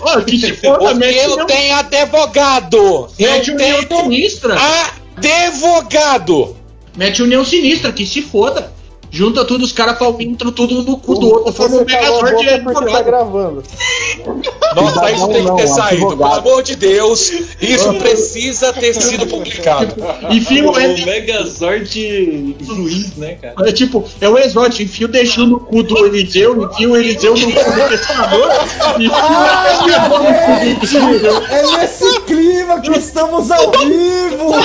Ó, que se mete eu tenho advogado. mete Eu união tenho sinistra. advogado. Mete união sinistra, que se foda. Junta tudo, os caras entram tudo no cu do outro, um calou a Megazord de tá gravando. Nossa, isso Não, tem que não, ter saído. advogado. Pelo amor de Deus, isso precisa ter sido publicado. Enfia o o Ed- Megazord juiz, né, cara? É tipo, é o exótico, enfia o deixando no cu do Eliseu, enfia o Eliseu no cu do pescador, enfia o É nesse clima que estamos ao vivo!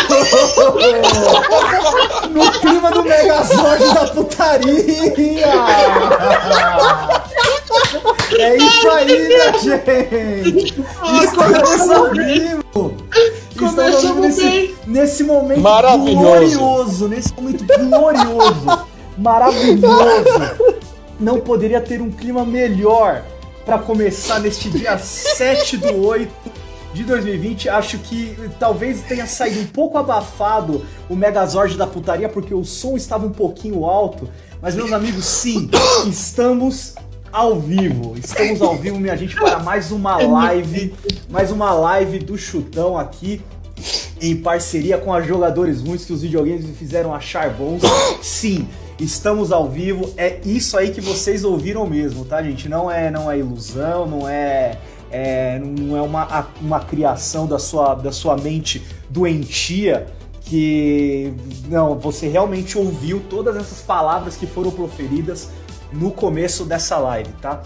No clima do Megazord da putaria! É isso aí, minha gente! Estamos ao vivo! Estamos nesse, nesse momento Maravilhoso. glorioso, nesse momento glorioso, maravilhoso. Não poderia ter um clima melhor para começar neste dia 7 do 8 de 2020. Acho que talvez tenha saído um pouco abafado o Megazord da putaria, porque o som estava um pouquinho alto. Mas, meus amigos, sim, estamos ao vivo. Estamos ao vivo, minha gente, para mais uma live. Mais uma live do Chutão aqui. Em parceria com a Jogadores Ruins que os videogames me fizeram achar bons. Sim, estamos ao vivo. É isso aí que vocês ouviram mesmo, tá, gente? Não é, não é ilusão, não é, é, não é uma, uma criação da sua, da sua mente doentia que não, você realmente ouviu todas essas palavras que foram proferidas no começo dessa live, tá?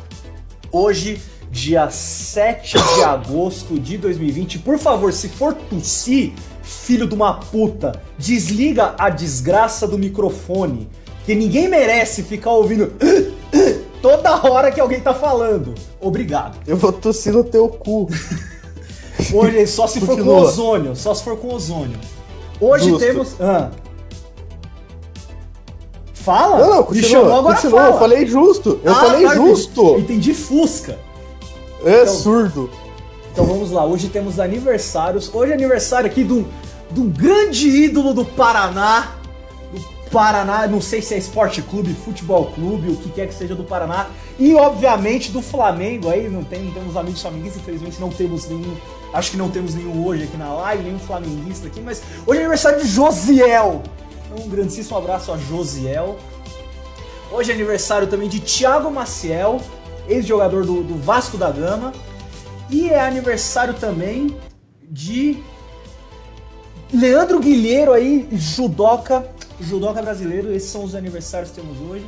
Hoje, dia 7 de agosto de 2020, por favor, se for tossir, filho de uma puta, desliga a desgraça do microfone, que ninguém merece ficar ouvindo toda hora que alguém tá falando. Obrigado. Eu vou tossir no teu cu. Hoje só se for com ozônio, só se for com ozônio. Hoje Justo. temos. Ah. Fala? Não, não, Me continua. chamou, agora continua, fala. eu falei justo. Eu Ah, falei tá, justo. Entendi Fusca. É Então- surdo. Então vamos lá, hoje temos aniversários. Hoje é aniversário aqui de um, de um grande ídolo do Paraná. Paraná, não sei se é esporte clube, futebol clube, o que quer que seja do Paraná. E obviamente do Flamengo aí, não tem, temos amigos flamenguistas, infelizmente não temos nenhum. Acho que não temos nenhum hoje aqui na live, nenhum flamenguista aqui, mas hoje é aniversário de Josiel. Um grandíssimo abraço a Josiel. Hoje é aniversário também de Thiago Maciel, ex-jogador do, do Vasco da Gama. E é aniversário também de Leandro Guilheiro aí, judoca, judoca brasileiro. Esses são os aniversários que temos hoje.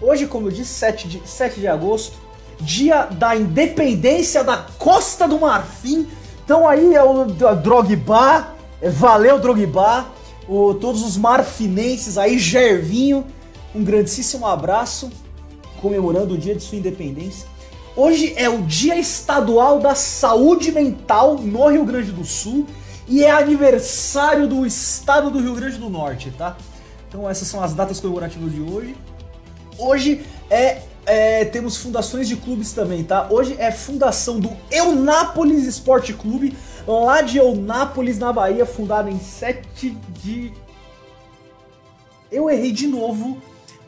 Hoje, como eu disse, 7 de, 7 de agosto, dia da independência da Costa do Marfim. Então aí é o D- Drogba, é, valeu Drogba, o, todos os marfinenses aí, Gervinho, um grandíssimo abraço, comemorando o dia de sua independência. Hoje é o Dia Estadual da Saúde Mental no Rio Grande do Sul e é aniversário do estado do Rio Grande do Norte, tá? Então essas são as datas comemorativas de hoje. Hoje é, é, temos fundações de clubes também, tá? Hoje é fundação do Eunápolis Esporte Clube, lá de Eunápolis, na Bahia, fundado em 7 de. Eu errei de novo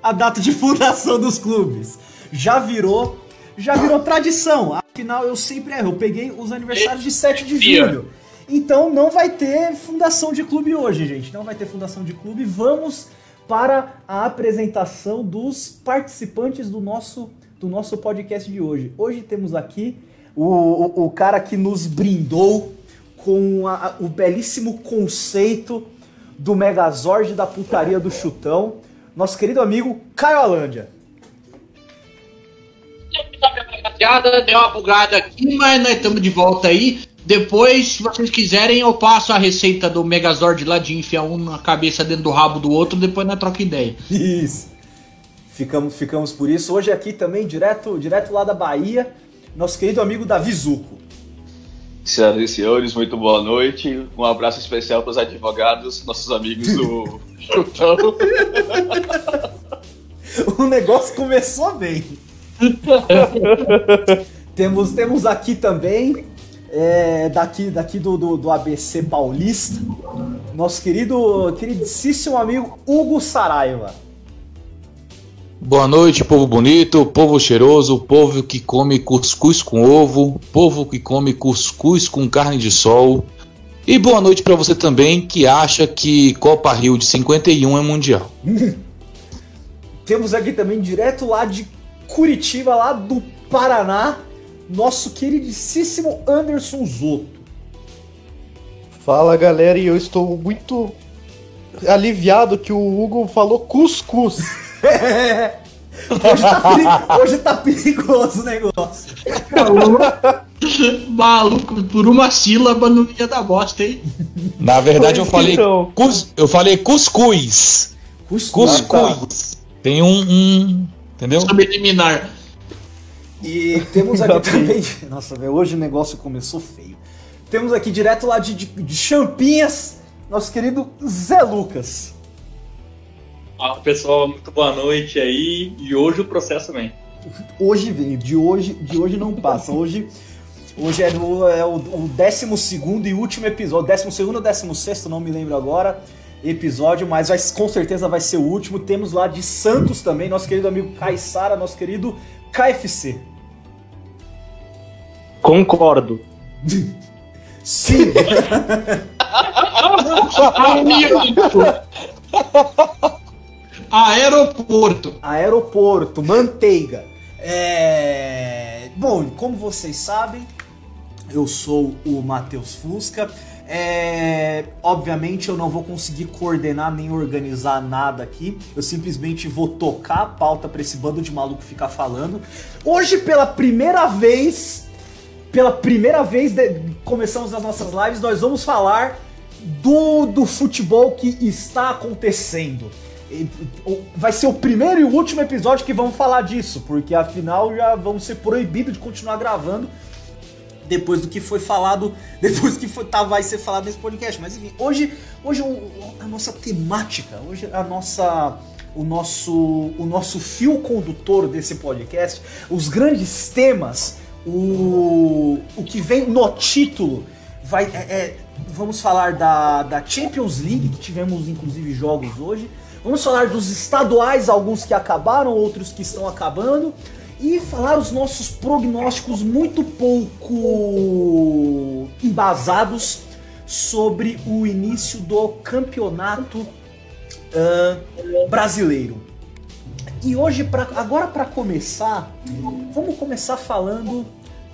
a data de fundação dos clubes. Já virou, já virou tradição. Afinal, eu sempre erro. Eu peguei os aniversários de 7 de julho. Então não vai ter fundação de clube hoje, gente. Não vai ter fundação de clube. Vamos para a apresentação dos participantes do nosso, do nosso podcast de hoje. Hoje temos aqui o, o, o cara que nos brindou com a- o belíssimo conceito do Megazord da putaria do chutão, nosso querido amigo Caio Alândia. Deu uma bugada aqui, mas nós estamos de volta aí. Depois, se vocês quiserem, eu passo a receita do Megazord lá de enfiar um na cabeça dentro do rabo do outro, depois nós troca ideia. Isso. Ficamos, ficamos por isso. Hoje aqui também, direto, direto lá da Bahia, nosso querido amigo Davi Zuco. Senhoras e senhores, muito boa noite. Um abraço especial para os advogados, nossos amigos do Chutão. O negócio começou bem. temos, temos aqui também, é, daqui, daqui do, do, do ABC Paulista, nosso querido, queridíssimo amigo Hugo Saraiva. Boa noite, povo bonito, povo cheiroso, povo que come cuscuz com ovo, povo que come cuscuz com carne de sol. E boa noite pra você também que acha que Copa Rio de 51 é mundial. Temos aqui também, direto lá de Curitiba, lá do Paraná, nosso queridíssimo Anderson Zoto. Fala galera, e eu estou muito aliviado que o Hugo falou cuscuz. hoje, tá peri- hoje tá perigoso o negócio. Maluco, por uma sílaba não ia dar bosta, hein? Na verdade eu falei, Então. cus, eu falei cuscuz. Cuscuz. Cuscuz. Tem um, um entendeu? Sabe eliminar. E temos aqui também. Nossa, velho, hoje o negócio começou feio. Temos aqui direto lá de, de, de Champinhas, nosso querido Zé Lucas. Fala pessoal, muito boa noite aí. E hoje o processo vem. Hoje veio, de hoje, de hoje não passa. Hoje, hoje é, o, é o, o 12 e último episódio. 12 ou 16, não me lembro agora. Episódio, mas vai, com certeza vai ser o último. Temos lá de Santos também, nosso querido amigo Caissara, nosso querido KFC. Concordo. Sim, Aeroporto. Aeroporto, manteiga. É... Bom, como vocês sabem, eu sou o Matheus Fusca. É... Obviamente eu não vou conseguir coordenar nem organizar nada aqui. Eu simplesmente vou tocar a pauta pra esse bando de maluco ficar falando. Hoje, pela primeira vez, pela primeira vez de- começamos as nossas lives, nós vamos falar do, do futebol que está acontecendo. Vai ser o primeiro e o último episódio que vamos falar disso, porque afinal já vamos ser proibidos de continuar gravando depois do que foi falado, depois do que foi, tá, vai ser falado nesse podcast. Mas enfim, hoje, hoje a nossa temática, hoje a nossa, o nosso, o nosso fio condutor desse podcast, os grandes temas, o, o que vem no título, vai, é- é- vamos falar da, da Champions League, que tivemos inclusive jogos hoje. Vamos falar dos estaduais, alguns que acabaram, outros que estão acabando. E falar os nossos prognósticos muito pouco embasados sobre o início do campeonato ah, brasileiro. E hoje, pra, agora para começar, vamos começar falando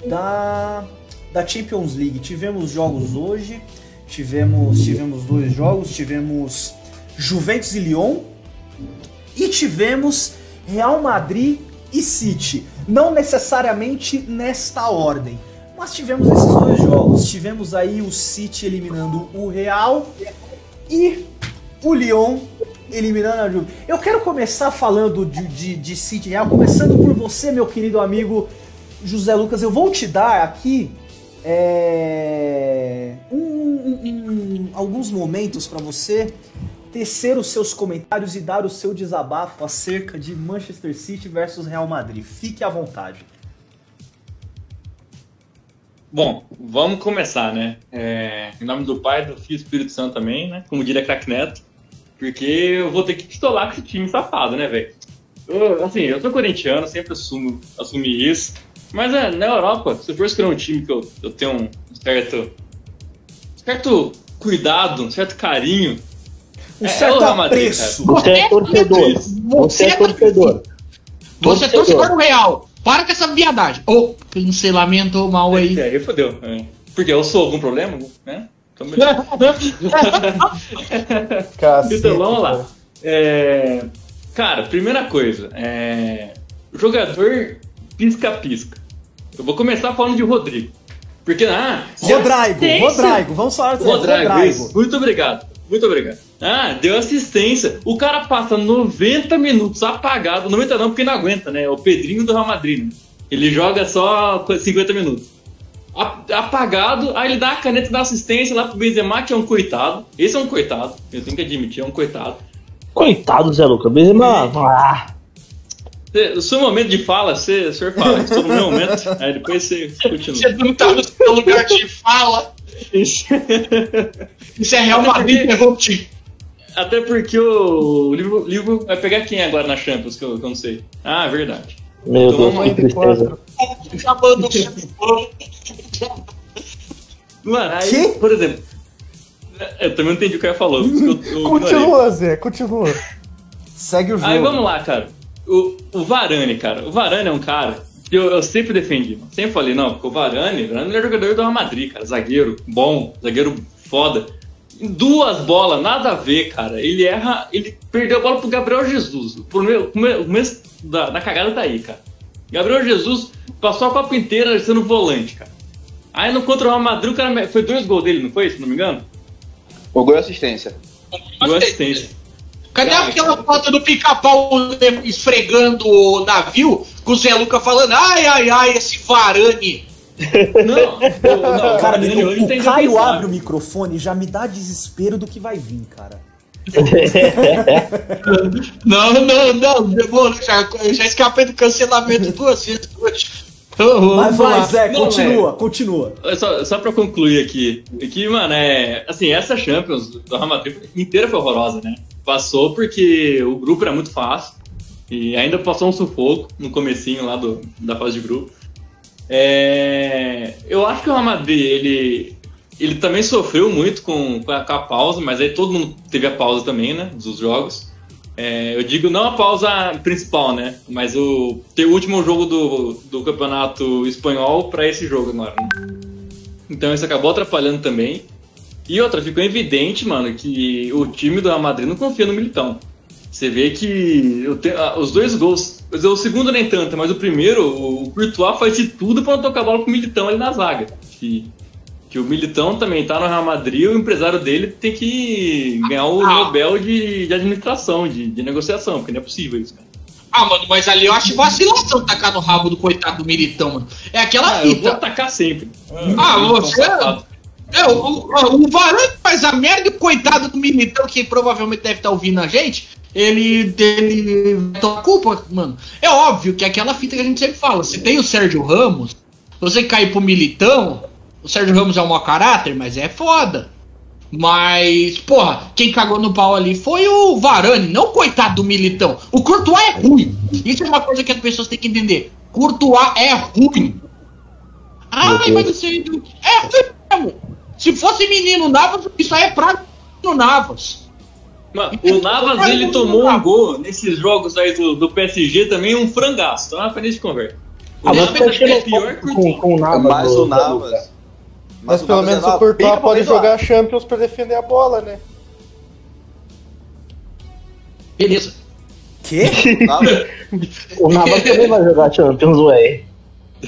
da, da Champions League. Tivemos jogos hoje, tivemos, tivemos dois jogos, tivemos Juventus e Lyon e tivemos Real Madrid e City. Não necessariamente nesta ordem, mas tivemos esses dois jogos. Tivemos aí o City eliminando o Real e o Lyon eliminando a Juve. Eu quero começar falando de, de, de City Real, começando por você, meu querido amigo José Lucas. Eu vou te dar aqui é, um- um- um- alguns momentos para você tecer os seus comentários e dar o seu desabafo acerca de Manchester City versus Real Madrid. Fique à vontade. Bom, vamos começar, né? É, em nome do Pai, do Filho e do Espírito Santo também, né? Como diria Crack Neto. Porque eu vou ter que pistolar com esse time safado, né, velho? Assim, eu sou corintiano, sempre assumo, assumi isso. Mas é, na Europa, se eu for escolher um time que eu, eu tenho um certo, certo cuidado, um certo carinho, Um É, certo o Real Madrid, apreço. Você é torcedor. Você é torcedor. Você é torcedor do Real. Para com essa viadagem. Ô, cancelamento mal aí. É, aí fodeu. É. Porque eu sou algum problema, né? Então, Cacete, Então vamos lá. cara. É, cara, primeira coisa, é, jogador pisca-pisca. Eu vou começar falando de Rodrigo. Porque, ah, Rodrigo, assistência. Rodrigo, vamos falar do Rodrigo, Rodrigo. Muito obrigado. Muito obrigado. Ah, deu assistência. O cara passa 90 minutos apagado. 90 não, porque não aguenta, né? É o Pedrinho do Real Madrid. né? Ele joga só 50 minutos. Apagado, aí ele dá a caneta da assistência lá pro Benzema, que é um coitado. Esse é um coitado, eu tenho que admitir, é um coitado. Coitado, Zé Lucas. Benzema. Ah, Cê- O seu momento de fala, você, o senhor fala, estou no meu momento, aí depois você continua. Você não tá no seu lugar de fala. Isso. Isso é Real Madrid o time. Até porque o Liverpool vai pegar quem agora na Champions, que eu, que eu não sei. Ah, verdade. Meu Então Deus, que tristeza. Mano, aí, Quê? por exemplo. Eu também não entendi o que ela falou. que eu- eu. Continua, Zé, continua. Segue o jogo. Aí vamos lá, cara. O, o Varane, cara. O Varane é um cara que eu, eu sempre defendi. mano. Sempre falei, não, porque o Varane, o Varane é jogador do Real Madrid, cara. Zagueiro bom, zagueiro foda. Em Duas bolas, nada a ver, cara. Ele erra, ele perdeu a bola pro Gabriel Jesus. Pro meu- o começo da, da cagada tá aí, cara. Gabriel Jesus passou a Copa inteira sendo volante, cara. Aí no contra o Real Madrid, o cara foi dois gols dele, não foi? Se não me engano? O gol e assistência. Gol e assistência. Cadê Cara, aquela foto do pica-pau esfregando o navio com o Zé Luca falando ai, ai, ai, esse Varane. Não, o- não, Cara, ele menino, hoje o Caio abre o microfone e já me dá desespero do que vai vir, cara. Não, não, não, demorou, já, eu já escapei do cancelamento duas vezes hoje. Então, Mas vai. Zé, Não, continua, continua. Só, só pra concluir aqui, que, mano, é. Assim, essa Champions do Real Madrid inteira foi horrorosa, né? Passou porque o grupo era muito fácil. E ainda passou um sufoco no comecinho lá do, da fase de grupo. É, eu acho que o Real Madrid, ele, ele também sofreu muito com, com, a, com a pausa, mas aí todo mundo teve a pausa também, né? Dos jogos. É, eu digo não a pausa principal, né? Mas o, ter o último jogo do, do campeonato espanhol para esse jogo agora. Né? Então isso acabou atrapalhando também. E outra, ficou evidente, mano, que o time do Real Madrid não confia no Militão. Você vê que ah, os dois gols, o segundo nem tanto, mas o primeiro, o Courtois faz de tudo para não tocar a bola pro Militão ali na zaga. Que, que o Militão também tá no Real Madrid e o empresário dele tem que ganhar o Ah. Nobel de, de administração, de, de negociação, porque não é possível isso, cara. Ah, mano, mas ali eu acho vacilação tacar no rabo do coitado do Militão, mano. É aquela Ah, eu vou fita. atacar sempre. Ah, Militão você- safado. É, o, o, o Varane faz a merda e o coitado do Militão, que provavelmente deve estar ouvindo a gente, ele, ele vai tomar culpa, mano. É óbvio que é aquela fita que a gente sempre fala, se tem o Sérgio Ramos, você cair pro Militão, o Sérgio Ramos é um mau caráter, mas é foda. Mas, porra, quem cagou no pau ali foi o Varane, não o coitado do Militão. O Courtois é ruim. Isso é uma coisa que as pessoas têm que entender. Courtois é ruim. Ai, mas isso aí é ruim mesmo. Se fosse menino Navas, isso aí é pra menino Navas. Mano, o Navas ele tomou um gol nesses jogos aí do, do PSG também, um frangaço. Então é pra de conversa. O Ah, mas Navas tá é pior que o com, o Navas. Mas do- o Navas. Mas pelo Navas menos é o Courtois pode jogar Champions pra defender a bola, né? Beleza. Quê? O Navas também vai jogar Champions, ué.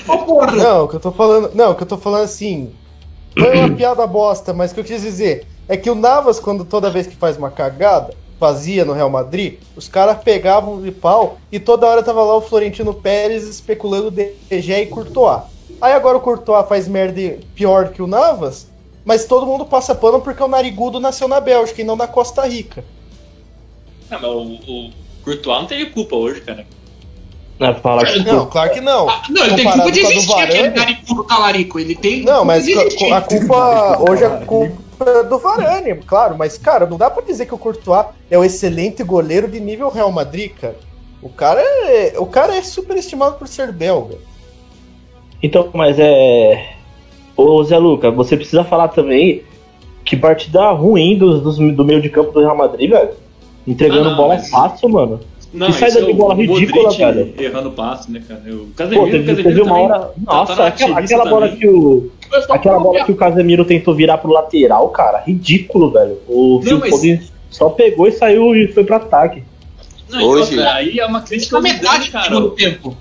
Porra. Não, o que eu tô falando. Não, o que eu tô falando assim. Foi uma piada bosta, mas o que eu quis dizer é que o Navas, quando toda vez que faz uma cagada, fazia no Real Madrid, os caras pegavam de pau e toda hora tava lá o Florentino Pérez especulando De Gea e Courtois. Aí agora o Courtois faz merda pior que o Navas, mas todo mundo passa pano porque o Narigudo nasceu na Bélgica e não na Costa Rica. Ah, mas o, o Courtois não teve culpa hoje, cara. Não, fala que Não, claro que não. Ah, não, ele tem culpa de a existir aquele Varane. naricudo talarico. Ele tem. Não, mas de a, a culpa hoje é culpa do Varane, claro, mas cara, não dá pra dizer que o Courtois é o excelente goleiro de nível Real Madrid, cara. O cara é, o cara é superestimado por ser belga. Então, mas é. Ô Zé Luca, você precisa falar também que partida ruim dos, dos- do meio de campo do Real Madrid, velho. Entregando Ah, não, bola mas- fácil, mano. Não, Que saída é de bola o ridícula, Modric velho. errando passe, né, cara? O Pô, Casemiro, teve, Casemiro teve uma hora. tá- Nossa, tá aquela, aquela bola que o. Aquela bola que o Casemiro tentou virar pro lateral, cara. Ridículo, velho. O Phil mas- Foden só pegou e saiu e foi pro ataque. Não, Hoje- outra, aí é uma crítica Na Zidane, metade do cara. segundo tempo.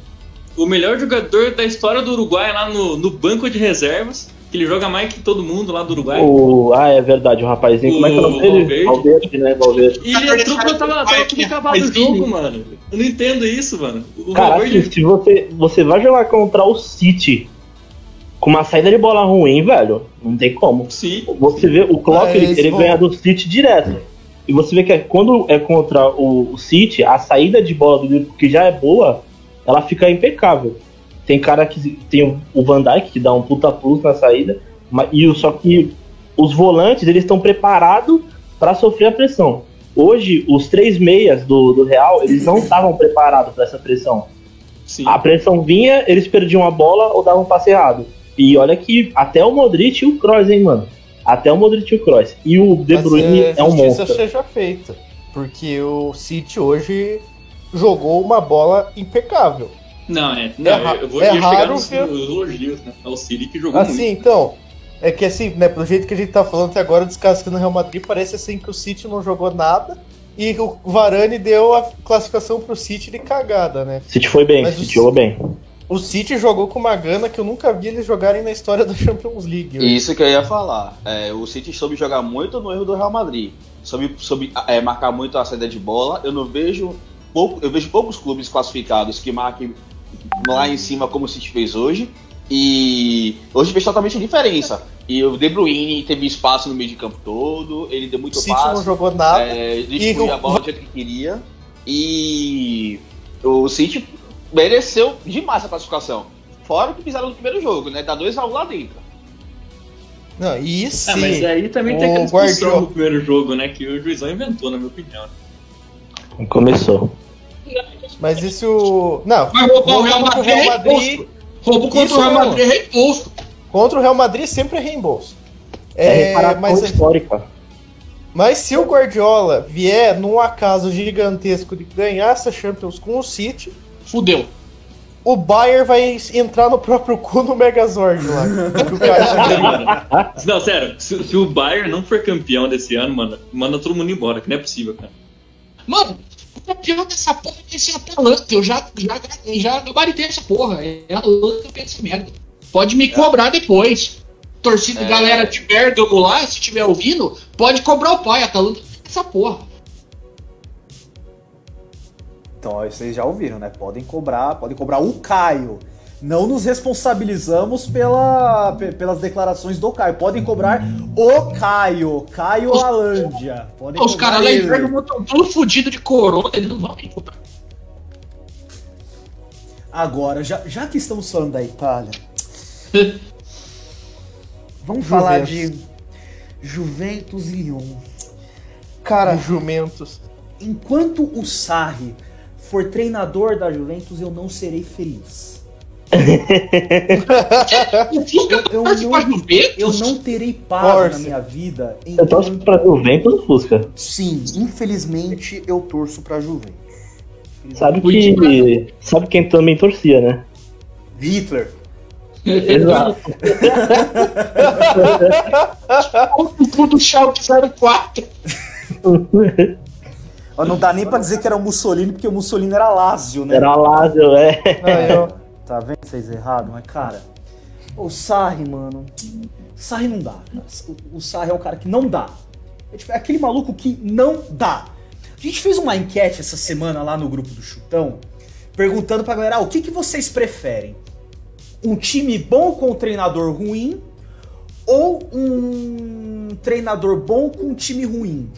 O melhor jogador da história do Uruguai lá no, no banco de reservas, que ele joga mais que todo mundo lá do Uruguai. O, ah, é verdade, o rapazinho. Como é que é o nome O dele? Valverde. Valverde, né? Valverde. E ele entrou quando tava, tava tudo acabado o jogo, mano. Eu não entendo isso, mano. O Cara, Valverde- se você, você vai jogar contra o City com uma saída de bola ruim, velho, não tem como. Sim. Você vê, o Klopp, Ah, ele, esse ele bom. ganha do City direto. E você vê que é- quando é contra o, o City, a saída de bola do Liverpool, que já é boa, ela fica impecável. Tem cara que tem o- Van Dijk que dá um puta plus na saída, mas, e o- só que os volantes eles estão preparados para sofrer a pressão. Hoje, os três meias do, do Real, eles não estavam preparados para essa pressão. Sim. A pressão vinha, eles perdiam a bola ou davam um passe errado. E olha que até o Modric e o Kroos, hein, mano. Até o Modric e o Kroos. E o De Mas, Bruyne é, é um monstro. seja feita. Porque o City hoje jogou uma bola impecável. Não, é. Não, É eu vou é chegar raro nos, nos elogios, né? Ao City que jogou Assim, muito. então. É que assim, né, pelo jeito que a gente tá falando até agora, descascando o Real Madrid, parece assim que o City não jogou nada e o Varane deu a classificação pro City de cagada, né? City foi bem, Mas City o- jogou bem. O City jogou com uma gana que eu nunca vi eles jogarem na história da Champions League. né? Isso que eu ia falar. É, o City soube jogar muito no erro do Real Madrid. Soube, soube é, marcar muito a saída de bola. Eu não vejo. Pouco, eu vejo poucos clubes classificados que marquem lá em cima como o City fez hoje. E hoje fez totalmente a diferença. E o De Bruyne teve espaço no meio de campo todo. Ele deu O muito City não passe. jogou nada. É, distribuía E o- a bola do jeito que queria. E o City mereceu demais a classificação. Fora o que fizeram no primeiro jogo, né? Dá 2x1 lá dentro. Não, e se Ah, mas aí também tem aquela discussão Guardiola- no primeiro jogo, né? Que o juizão inventou, na minha opinião. Começou. Mas e se o. Não, Vai roubar o Real Madrid, o Real é Madrid. Roubo contra Isso o Real. Madrid é imposto. Contra o Real Madrid sempre é reembolso. É, É, mas, histórica. mas se o Guardiola vier num acaso gigantesco de ganhar essa Champions com o City, Fudeu. o Bayern vai entrar no próprio cu no Megazord lá. não, sério, se, se o Bayern não for campeão desse ano, mano, manda todo mundo embora, que não é possível, cara. Mano, o campeão dessa porra vai ser Atalanta. Eu já, já, já gabaritei essa porra. É Atalanta campeão dessa merda. Pode me cobrar depois. Torcida, É. galera de Bergamo lá, se estiver ouvindo, pode cobrar o pai. Atalanta essa porra. Então, ó, vocês já ouviram, né? Podem cobrar, podem cobrar o Caio. Não nos responsabilizamos pela, pe- pelas declarações do Caio. Podem cobrar o Caio, Caio Os- Alândia. Podem Os caras lá estão todos fodidos de corona, eles não vão me cobrar. Agora, já, já que estamos falando da Itália, vamos falar de Juventus e Lyon. Cara, Jumentos. enquanto o Sarri for treinador da Juventus, eu não serei feliz. Fusca Eu torce não-? Eu não terei paz Torce. na minha vida. Eu torço pra Juventus ou Fusca. Sim, infelizmente eu torço pra Juventus. Sabe que. Sabe quem também torcia, né? Hitler. Exato. O cu do Schalke 04. Ó, Não dá nem pra dizer que era o Mussolini, porque o Mussolini era Lázio, né? Era Lázio, é. Ó. Tá vendo vocês errado? Mas, cara, o Sarri, mano. Sarri não dá. cara. O, Sarri é um cara que não dá. É, tipo, é aquele maluco que não dá. A gente fez uma enquete essa semana lá no grupo do Chutão, perguntando pra galera: ah, o que, que vocês preferem? Um time bom com um treinador ruim ou um treinador bom com um time ruim?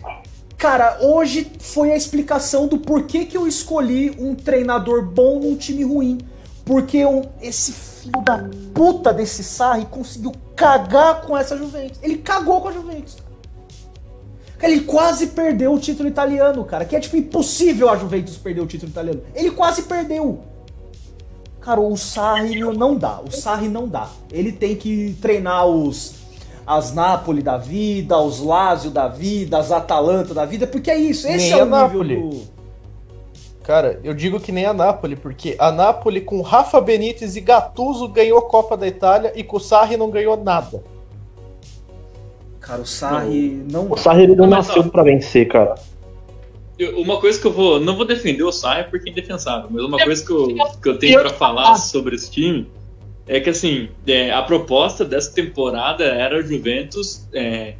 Cara, hoje foi a explicação do porquê que eu escolhi um treinador bom num time ruim. Porque um- esse filho da puta desse Sarri conseguiu cagar com essa Juventus. Ele cagou com a Juventus. Cara, ele quase perdeu o título italiano, cara. Que é tipo impossível a Juventus perder o título italiano. Ele quase perdeu. Cara, o Sarri não dá. O Sarri não dá. Ele tem que treinar os as Napoli da vida, os Lazio da vida, as Atalanta da vida, porque é isso. Esse Nem é o a nível Napoli. do Cara, eu digo que nem a Napoli, porque a Napoli com Rafa Benítez e Gattuso ganhou Copa da Itália e com o Sarri não ganhou nada. Cara, o Sarri não O Sarri ele não Não, nasceu ó. pra vencer, cara. Eu- uma coisa que eu vou. Não vou defender o Sarri porque é indefensável, mas uma coisa que eu, que eu tenho pra falar sobre esse time é que, assim, é, a proposta dessa temporada era o Juventus, é,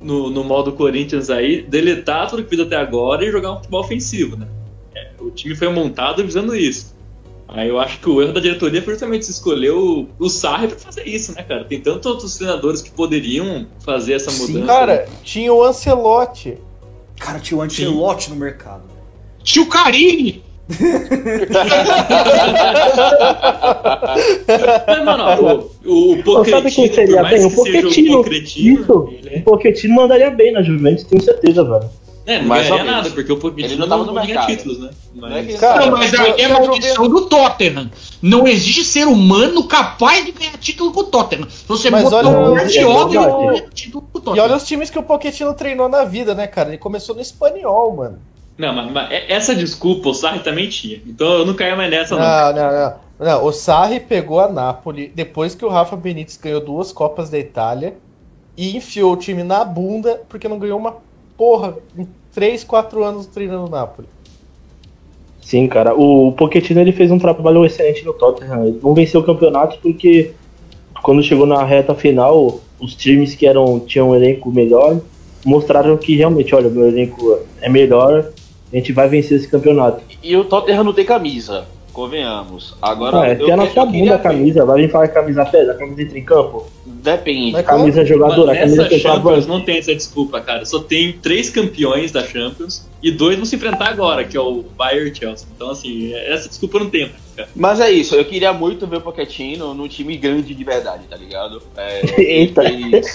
no, no modo Corinthians aí, deletar tudo que fez até agora e jogar um futebol ofensivo, né? O time foi montado visando isso. Aí eu acho que o erro da diretoria foi justamente se escolher o, o Sarri pra fazer isso, né, cara? Tem tantos outros treinadores que poderiam fazer essa Sim, mudança. Cara, tinha o Ancelotti. Cara, tinha o Ancelotti no mercado. Tio Carini. Mas, mano, o, o Pô, sabe quem Pochettino, seria por mais bem? O que seja Pochettino. o Pochettino, Isso. ele é- O Pochettino mandaria bem na Juventus, tenho certeza, velho. É, não Mais ganharia menos. nada, porque o Pochettino Ele não tava no mercado. títulos, né? Não é Mas... ele Cara, Não, mas aí é a maldição do Tottenham. Não existe ser humano capaz de ganhar título com o Tottenham. Se você Mas botou olha- um é Guardiola, ele verdade. ganha título com o E Tottenham. olha os times que o Pochettino treinou na vida, né, cara? Ele começou no espanhol, mano. Não, mas, mas essa desculpa o Sarri também tinha. Então eu não caía mais nessa, não. Não, não, não. Não, o Sarri pegou a Napoli depois que o Rafa Benítez ganhou duas Copas da Itália e enfiou o time na bunda porque não ganhou uma porra em 3, 4 anos treinando o Napoli. Sim, cara. O Pochettino ele fez um trabalho excelente no Tottenham. Ele não venceu o campeonato porque quando chegou na reta final, os times que eram tinham um elenco melhor mostraram que realmente, olha, meu elenco é melhor, a gente vai vencer esse campeonato. E o Tottenham não tem camisa, convenhamos. Agora, é, eu, sua eu queria bunda a ver. camisa, vai vir falar que camisa pesa, a camisa entra em campo, Depende. Mas camisa Mano, jogadora, a camisa nessa Champions não tem essa desculpa, cara. Só tem três campeões da Champions e dois vão se enfrentar agora, que é o Bayern e o Chelsea. Então, assim, essa desculpa não tem, cara. Mas é isso, eu queria muito ver o Pochettino num time grande de verdade, tá ligado? É, Eita. Fez,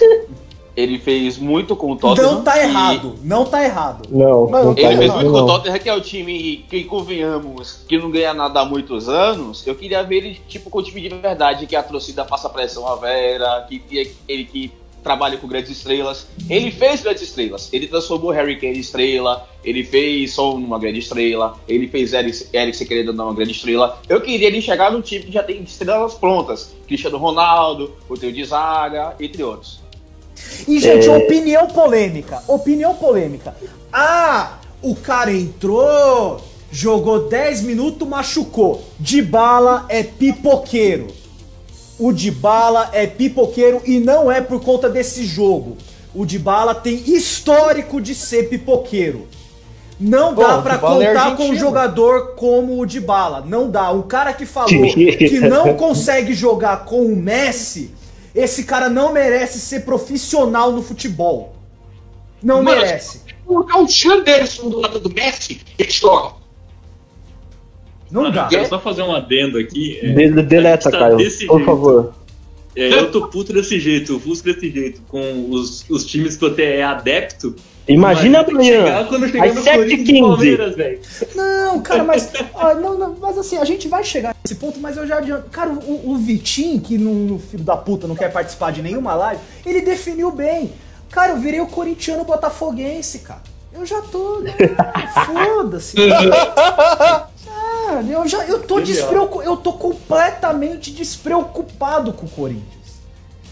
ele fez muito com o Tottenham. Não tá e- errado, não tá errado. Não, Mas não tá Ele fez errado, muito com o não. Tottenham, que é o time que, convenhamos, que não ganha nada há muitos anos. Eu queria ver ele, tipo, com o time de verdade, que a torcida passa pressão à Vera, que, que ele que trabalha com grandes estrelas. Ele fez grandes estrelas. Ele transformou o Harry Kane em estrela, ele fez Son numa grande estrela, ele fez Eric- Eriksen querendo dar uma grande estrela. Eu queria ele chegar num time que já tem estrelas prontas. Cristiano Ronaldo, o Teu de Zaga, entre outros. E, gente, É. opinião polêmica. Opinião polêmica. Ah, o cara entrou, jogou 10 minutos, machucou. De bala é pipoqueiro. O de bala é pipoqueiro e não é por conta desse jogo. O de bala tem histórico de ser pipoqueiro. Não dá Dybala é contar com um jogador como o Dybala. Não dá. Um cara que falou que não consegue jogar com o Messi, esse cara não merece ser profissional no futebol. Não Mano, merece. Colocar o Chanderson do lado do Messi, ele joga. Não Mano, dá. eu quero só fazer um adendo aqui. é, De- de- deleta, tá Caio, por jeito. favor. É, eu tô puto desse jeito, ofusco desse jeito, com os, os times que eu até é adepto. Imagina chegar às no 7h15. Corinthians e Palmeiras, velho. Não, cara, mas. ah, não, não, mas assim, a gente vai chegar nesse ponto, mas eu já adianto. Cara, o, o Vitinho, que não, filho da puta, não quer participar de nenhuma live, ele definiu bem. Cara, eu virei o corintiano botafoguense, cara. Eu já tô. né, Foda-se. Cara, eu já eu tô despreocupado. Eu tô completamente despreocupado com o Corinthians.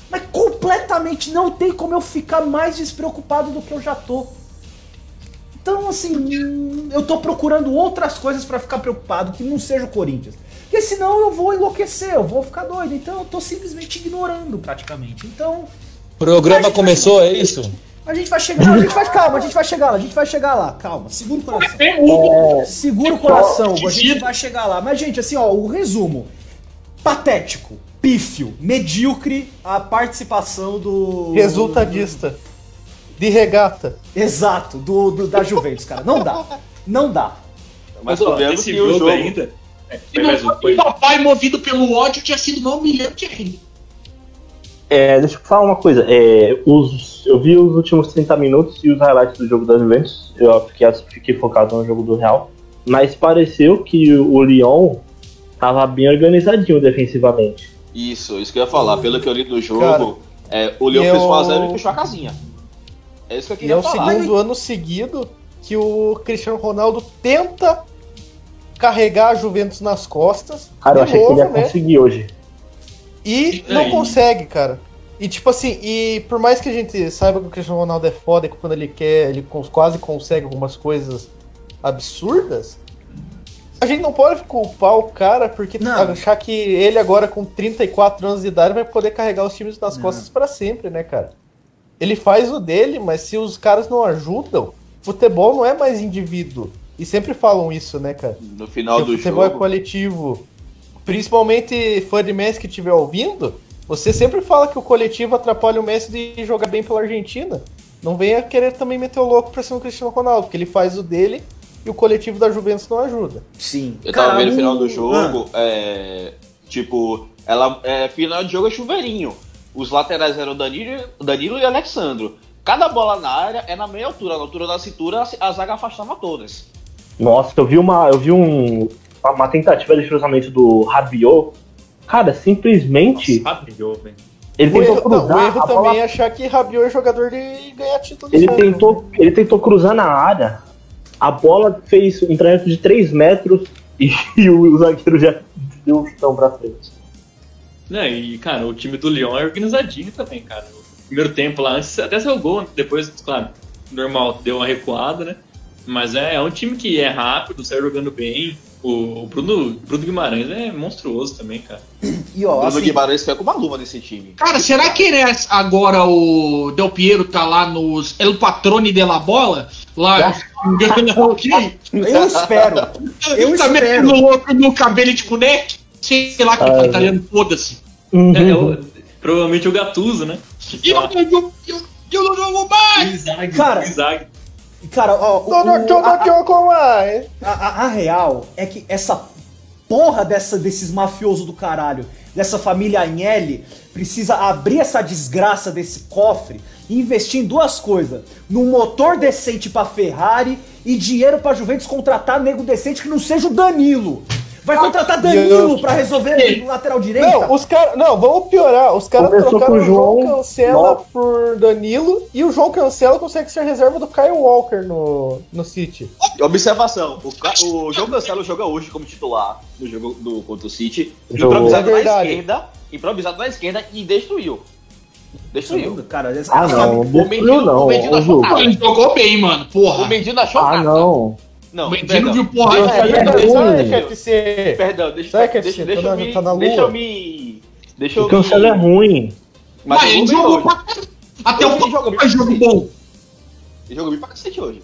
Mas completamente não tem como eu ficar mais despreocupado do que eu já tô. Então, assim, eu tô procurando outras coisas pra ficar preocupado que não seja o Corinthians. Porque senão eu vou enlouquecer, eu vou ficar doido. Então eu tô simplesmente ignorando praticamente. Então, Programa começou, é isso? a gente vai chegar, a gente vai, calma, a gente vai chegar lá, a gente vai chegar lá, calma, segura o coração. Segura o coração, a gente vai chegar lá. Mas, gente, assim, ó, o resumo. Patético, pífio, medíocre a participação do. Resultadista. De regata. Exato, do, do- da Juventus, cara. Não dá. Não dá. Mas Mas, ó, convenhamos esse que o jogo, jogo ainda. É, E não o papai movido pelo ódio tinha sido mais humilhante ainda. É, deixa eu falar uma coisa. É, os, eu vi os últimos 30 minutos e os highlights do jogo da Juventus. Eu fiquei, fiquei focado no jogo do Real. Mas pareceu que o Lyon tava bem organizadinho defensivamente. Isso, isso que eu ia falar. Pelo que eu li do jogo, Cara, é, o Leão eu- fez 1x0 e fechou a casinha. É isso que eu E é queria o falar. segundo ano seguido que o Cristiano Ronaldo tenta carregar a Juventus nas costas. Cara, eu achei que ele ia novo, né? conseguir hoje. E É, não e- consegue, cara. E tipo assim, e por mais que a gente saiba que o Cristiano Ronaldo é foda e que quando ele quer, ele quase consegue algumas coisas absurdas, a gente não pode culpar o cara porque Não. achar que ele agora com 34 anos de idade vai poder carregar os times nas costas pra sempre, né, cara? Ele faz o dele, mas se os caras não ajudam, futebol não é mais indivíduo. E sempre falam isso, né, cara? No final que do o futebol é jogo. coletivo. Principalmente fã de Messi que estiver ouvindo, você sempre fala que o coletivo atrapalha o Messi de jogar bem pela Argentina. Não venha querer também meter o louco pra cima do Cristiano Ronaldo, porque ele faz o dele e o coletivo da Juventus não ajuda. Sim. Eu tava vendo o final do jogo, é, tipo, ela, é, final de jogo é chuveirinho. Os laterais eram Danilo, Danilo e Alexandro. cada bola na área é na meia altura. Na altura da cintura, a zaga afastava todas. Nossa, eu vi uma. Eu vi um. Uma tentativa de cruzamento do Rabiot. Cara, simplesmente. Nossa, Rabiot, velho. Ele O tentou erro, não, cruzar. o erro a bola- também é achar que Rabiot é jogador de ganhar título. ele, tentou, ele tentou cruzar na área. A bola fez um treinamento de 3 metros e, o, zagueiro já deu um chutão pra frente. Né, e, cara, o time do Lyon é organizadinho também, cara. O primeiro tempo lá, antes até saiu gol, depois, claro, normal, deu uma recuada, né? Mas é, é um time que é rápido, sai jogando bem. O, o Bruno, Bruno Guimarães é monstruoso também, cara. E ó, Bruno assim, Guimarães foi com uma luva nesse time. Cara, será que ele é agora o Del Piero tá lá nos El Patrone de la Bola? Lá eu espero. Eu tá espero. metendo louco no cabelo de boneco? Sei lá que Ah, tá italiano, foda-se. Uhum. É, é provavelmente o Gattuso, né? E eu, eu, eu, eu não jogo mais! Inzaghi, Cara, Inzaghi. Cara, ó, o- o- a-. A, a- a real é que essa porra dessa, desses mafiosos do caralho, dessa família Agnelli, precisa abrir essa desgraça desse cofre e investir em duas coisas: num motor decente pra Ferrari e dinheiro pra Juventus contratar nego decente que não seja o Danilo. Vai contratar Danilo pra resolver o lateral direito? Não, os caras. Não, vamos piorar. Os caras trocaram com o o João João, Cancela Nossa. por Danilo e o João Cancela consegue ser reserva do Kyle Walker no, no City. Observação: o, Ca- o João Cancelo joga hoje como titular no jogo do, contra o City. Jogou. Improvisado É na esquerda. Improvisado na esquerda e destruiu. Destruiu. Cara, essa Ah, não, O Menino- não. o achou nada. Ele jogou bem, mano, O porra. Mendy não achou Ah, nada. não. Não, O não viu porra. Eu É, é, sabe, KFC? Perdão, deixa, que deixa, deixa, tá eu na- me. tá deixa eu me. Deixa eu O cancelo é me. ruim. Mas Mas ele jogou pra Até o bem Papa jogo bom. Ele jogou bem pra cacete hoje.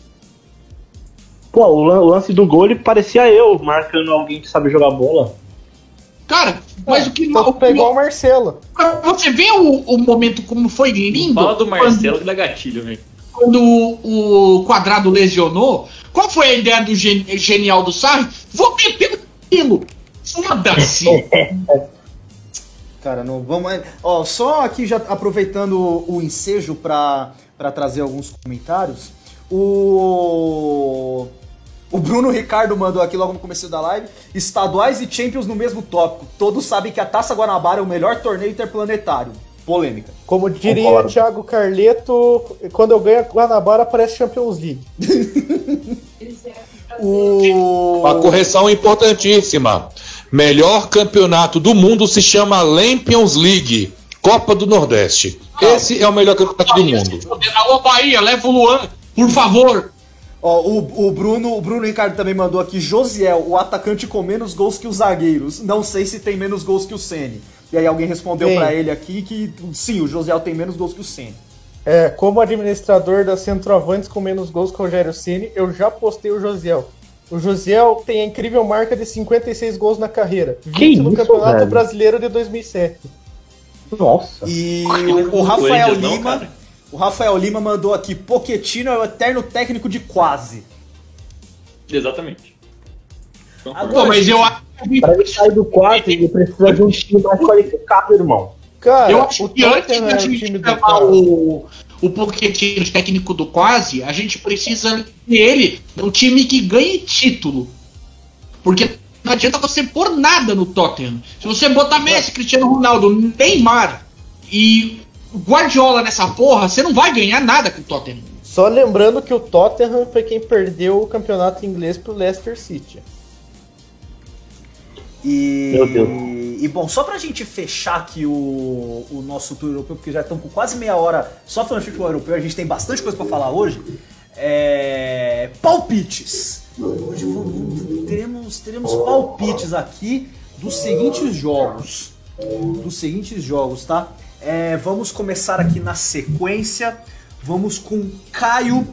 Pô, o lan- o lance do gol ele parecia eu marcando alguém que sabe jogar bola. Cara, mas o que Então o tu pegou o Marcelo. Você vê o, o momento como foi lindo? Fala do Marcelo que dá gatilho, velho. Quando, o, quadrado lesionou, qual foi a ideia do gen- genial do Sarri? Vou meter o Danilo. Foda-se. Cara, não vamos. Ó, só aqui já aproveitando o, o ensejo pra trazer alguns comentários. O. O Bruno Ricardo mandou aqui logo no começo da live. Estaduais e Champions no mesmo tópico. Todos sabem que a Taça Guanabara é o melhor torneio interplanetário. Polêmica. Como diria Concordo. Thiago Carleto, quando eu ganho a Guanabara parece Champions League. O. Uma correção importantíssima. Melhor campeonato do mundo se chama Lampions League, Copa do Nordeste. Esse é o melhor campeonato do mundo. Alô, Bahia, leva o Luan, por favor. Ó, o, o Bruno, o Bruno Ricardo também mandou aqui Josiel, o atacante com menos gols que os zagueiros. Não sei se tem menos gols que o Ceni. E aí alguém respondeu pra ele aqui que sim, o Josiel tem menos gols que o Ceni. É, como administrador da Centroavantes com menos gols que o Rogério Ceni, eu já postei o Josiel. O Josiel tem a incrível marca de 56 gols na carreira. 20 Que no isso, Campeonato velho? Brasileiro de 2007. Nossa. E o, o Rafael não, Lima, cara. o Rafael Lima mandou aqui, Pochettino é o eterno técnico de quase. Exatamente. Agora- Pô, mas eu acho Pra ele sair do quarto, ele precisa de um time mais qualificado, irmão. Cara, Eu acho o que antes da é o gente chamar o, o Pochettino técnico do quase, a gente precisa dele, um time que ganhe título. Porque não adianta você pôr nada no Tottenham. Se você botar Messi, Cristiano Ronaldo, Neymar e Guardiola nessa porra, você não vai ganhar nada com o Tottenham. Só lembrando que o Tottenham foi quem perdeu o campeonato inglês pro Leicester City. E, Meu Deus. e bom, só pra gente fechar aqui o, o nosso tour europeu, porque já estamos com quase meia hora só falando de futebol europeu, a gente tem bastante coisa pra falar hoje. É, palpites. Hoje vamos- teremos, teremos palpites aqui dos seguintes jogos. Dos seguintes jogos, tá? É, vamos começar aqui na sequência. Vamos com Caio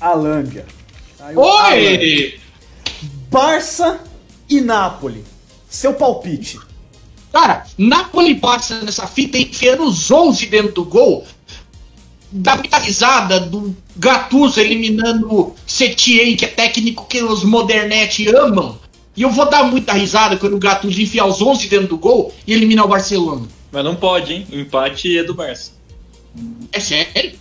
Alândia. Caio Alândia. Oi! Barça e Napoli. Seu palpite. Cara, Napoli passa nessa fita enfiando os 11 dentro do gol. Da muita risada do Gattuso eliminando o Setien, que é técnico que os Modernetti amam. E eu vou dar muita risada quando o Gattuso enfiar os 11 dentro do gol e eliminar o Barcelona. Mas não pode, hein? Empate é do Barça. É sério?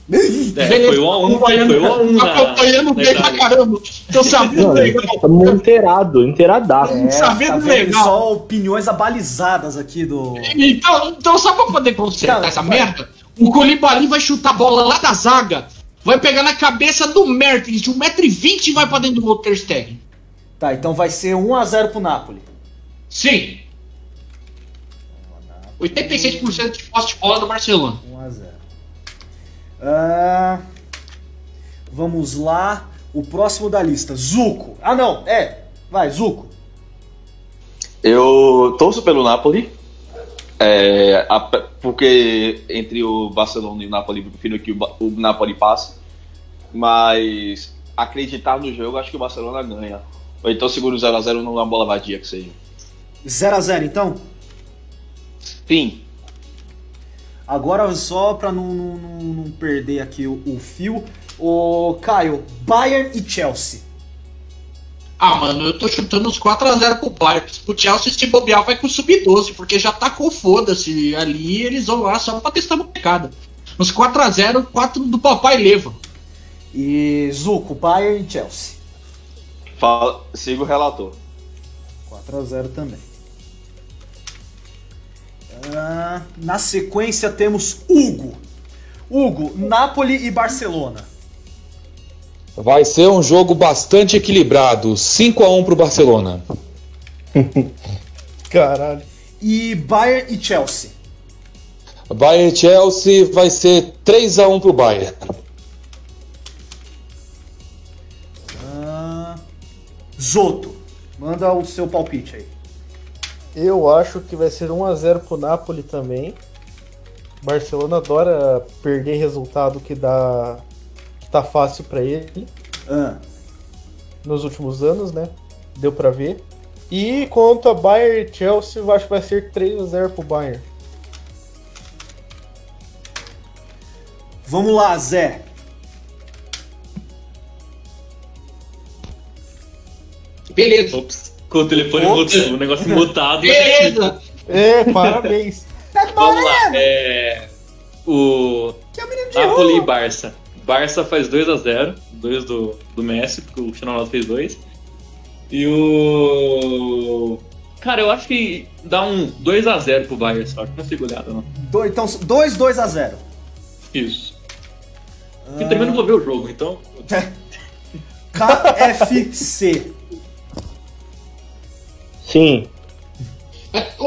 É, foi 1 a 1 foi 1 a 1 Tá na- acompanhando na bem pra caramba. Tô sabendo Mano, legal. estamos inteirado, inteiradaço. É, sabendo tá vendo legal. só opiniões abalizadas aqui do. Então, então só pra poder consertar Cara, essa vai. merda, o Colibali vai chutar a bola lá da zaga, vai pegar na cabeça do Mertens de 1,20m e vai pra dentro do gol Ter Stegen. Tá, então vai ser 1x0 pro Napoli. Sim. 86% de posse de bola do Barcelona. 1x0. Ah, vamos lá. O próximo da lista, Zuco. Ah, não, é. Vai, Zuco. Eu torço pelo Napoli. é, a- porque entre o Barcelona e o Napoli, eu prefiro que o, o Napoli passe. Mas acreditar no jogo, acho que o Barcelona ganha. Ou então segura o 0x0 numa bola vadia que seja. 0x0, então? Sim, Agora, só pra não, não- não- não perder aqui o, o fio. O Caio, Bayern e Chelsea. Ah, mano, eu tô chutando uns 4x0 pro Bayern. O Chelsea, se bobear, vai com o sub-12, porque já tá com foda-se ali. Eles vão lá só pra testar a molecada. Uns 4x0, 4 do papai leva. E Zuco, Bayern e Chelsea. fala, siga o relator. 4x0 também. Ah, na sequência temos Hugo. Hugo, Napoli e Barcelona. Vai ser um jogo bastante equilibrado. 5 a 1 pro Barcelona. Caralho. E Bayern e Chelsea. Bayern e Chelsea vai ser 3 a 1 pro Bayern. Ah, Zoto, manda o seu palpite aí. Eu acho que vai ser 1x0 pro Napoli também. Barcelona adora perder resultado que dá. que tá fácil pra ele Ah, nos últimos anos, né? Deu pra ver. E quanto a Bayern e Chelsea, eu acho que vai ser 3x0 pro Bayern. vamos lá, Zé. Beleza. Ops, com o telefone mutado, o negócio mutado. Beleza. É, parabéns. Vamos lá, é. O Que é o menino de Napoli e. Barça. Barça faz 2x0, 2 do, do Messi, porque o Cristiano fez 2. E o. Cara, eu acho que dá um 2x0 pro Bayern só, que não consigo olhar, não. Do- então, 2 2 a 0. Isso. E também não vou ver o jogo, então. KFC. Sim.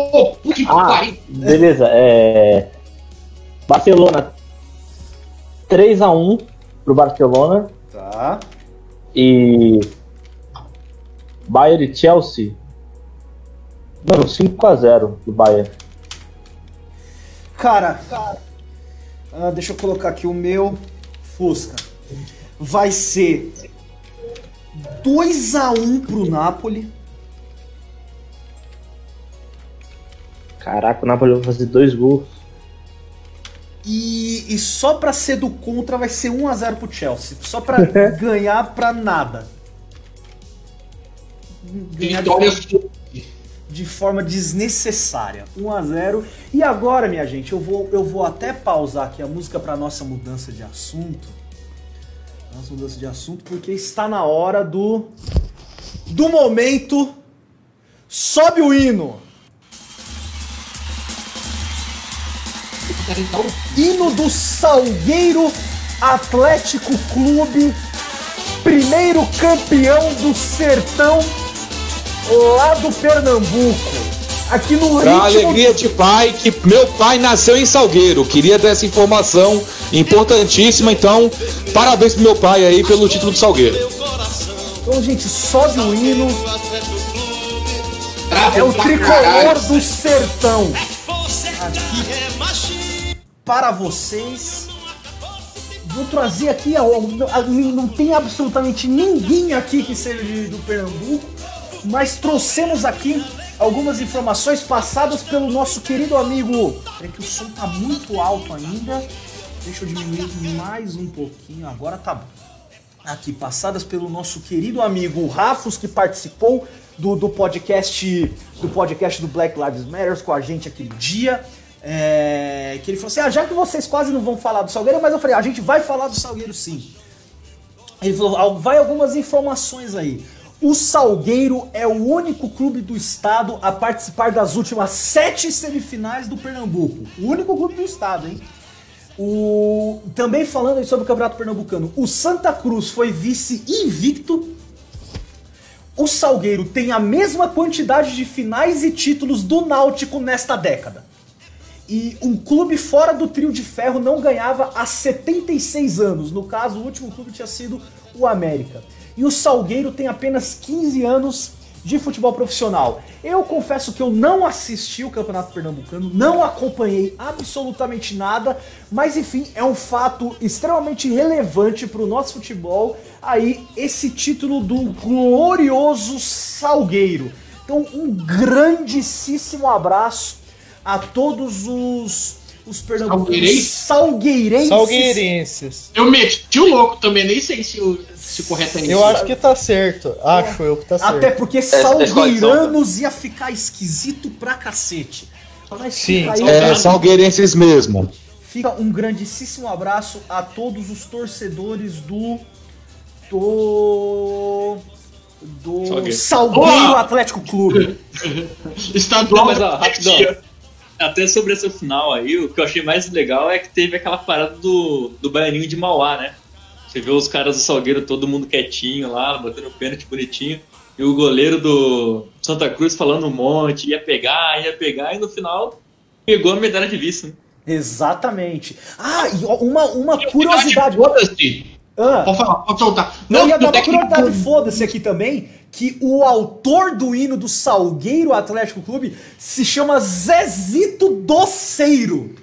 Puta que Ah, pariu. beleza. É... Barcelona 3x1 pro Barcelona. Tá. E. Bayern e Chelsea. Mano, 5x0 do Bayern. Cara, ah, deixa eu colocar aqui o meu Fusca. Vai ser 2 a 1 pro Napoli. Caraca, o Napoli vai fazer dois gols. E, e só pra ser do contra vai ser 1 a 0 pro Chelsea. Só pra ganhar pra nada. Ganhar de de forma desnecessária. 1 a 0. E agora, minha gente, eu vou, eu vou até pausar aqui a música pra nossa mudança de assunto. Nossa mudança de assunto, porque está na hora do do momento. Sobe o hino. Hino do Salgueiro Atlético Clube, primeiro campeão do sertão lá do Pernambuco. Aqui no Pra ritmo alegria de pai, que meu pai nasceu em Salgueiro. Queria dar essa informação importantíssima, então parabéns pro meu pai aí pelo título do Salgueiro. Então, gente, sobe o hino. É o tricolor do sertão. Aqui para vocês. Vou trazer aqui, não tem absolutamente ninguém aqui que seja de- do Pernambuco, mas trouxemos aqui algumas informações passadas pelo nosso querido amigo. É que o som tá muito alto ainda. Deixa eu diminuir mais um pouquinho. Agora tá bom aqui passadas pelo nosso querido amigo Rafos que participou do, do podcast do podcast do Black Lives Matter com a gente aquele dia. É, que ele falou assim: ah, já que vocês quase não vão falar do Salgueiro, mas eu falei: a gente vai falar do Salgueiro sim. Ele falou: "Ah, vai algumas informações aí. O Salgueiro é o único clube do estado a participar das últimas sete semifinais do Pernambuco. O único clube do estado, hein? O... Também falando sobre o Campeonato Pernambucano, o Santa Cruz foi vice invicto. O Salgueiro tem a mesma quantidade de finais e títulos do Náutico nesta década. E um clube fora do trio de ferro não ganhava há 76 anos. No caso, o último clube tinha sido o América. E o Salgueiro tem apenas 15 anos de futebol profissional. Eu confesso que eu não assisti o Campeonato Pernambucano, não acompanhei absolutamente nada, mas enfim, é um fato extremamente relevante para o nosso futebol aí esse título do glorioso Salgueiro. Então, um grandíssimo abraço a todos os os pernambucanos Salgueirenses? salgueirenses. Eu meti o louco também, nem sei se, o- se correto é isso. Eu acho que tá certo. Acho eu que tá certo. Até porque salgueiranos ia ficar esquisito pra cacete. Mas Sim. aí, É, salgueirenses mesmo. fica um grandíssimo abraço a todos os torcedores do. Do. Do Salgueiro. Salgueiro! Atlético Clube. Estadual. Não, mas ó, rapidão. Até sobre essa final aí, o que eu achei mais legal é que teve aquela parada do, do Baianinho de Mauá, né? Você vê os caras do Salgueiro, todo mundo quietinho lá, batendo pênalti bonitinho. E o goleiro do Santa Cruz falando um monte, ia pegar, ia pegar, e no final pegou a medalha de vice. Né? Exatamente. Ah, e uma, uma curiosidade. Ah, Pode falar, pode soltar. Não, ia dar uma curiosidade, foda-se aqui também, que o autor do hino do Salgueiro Atlético Clube se chama Zezito Doceiro.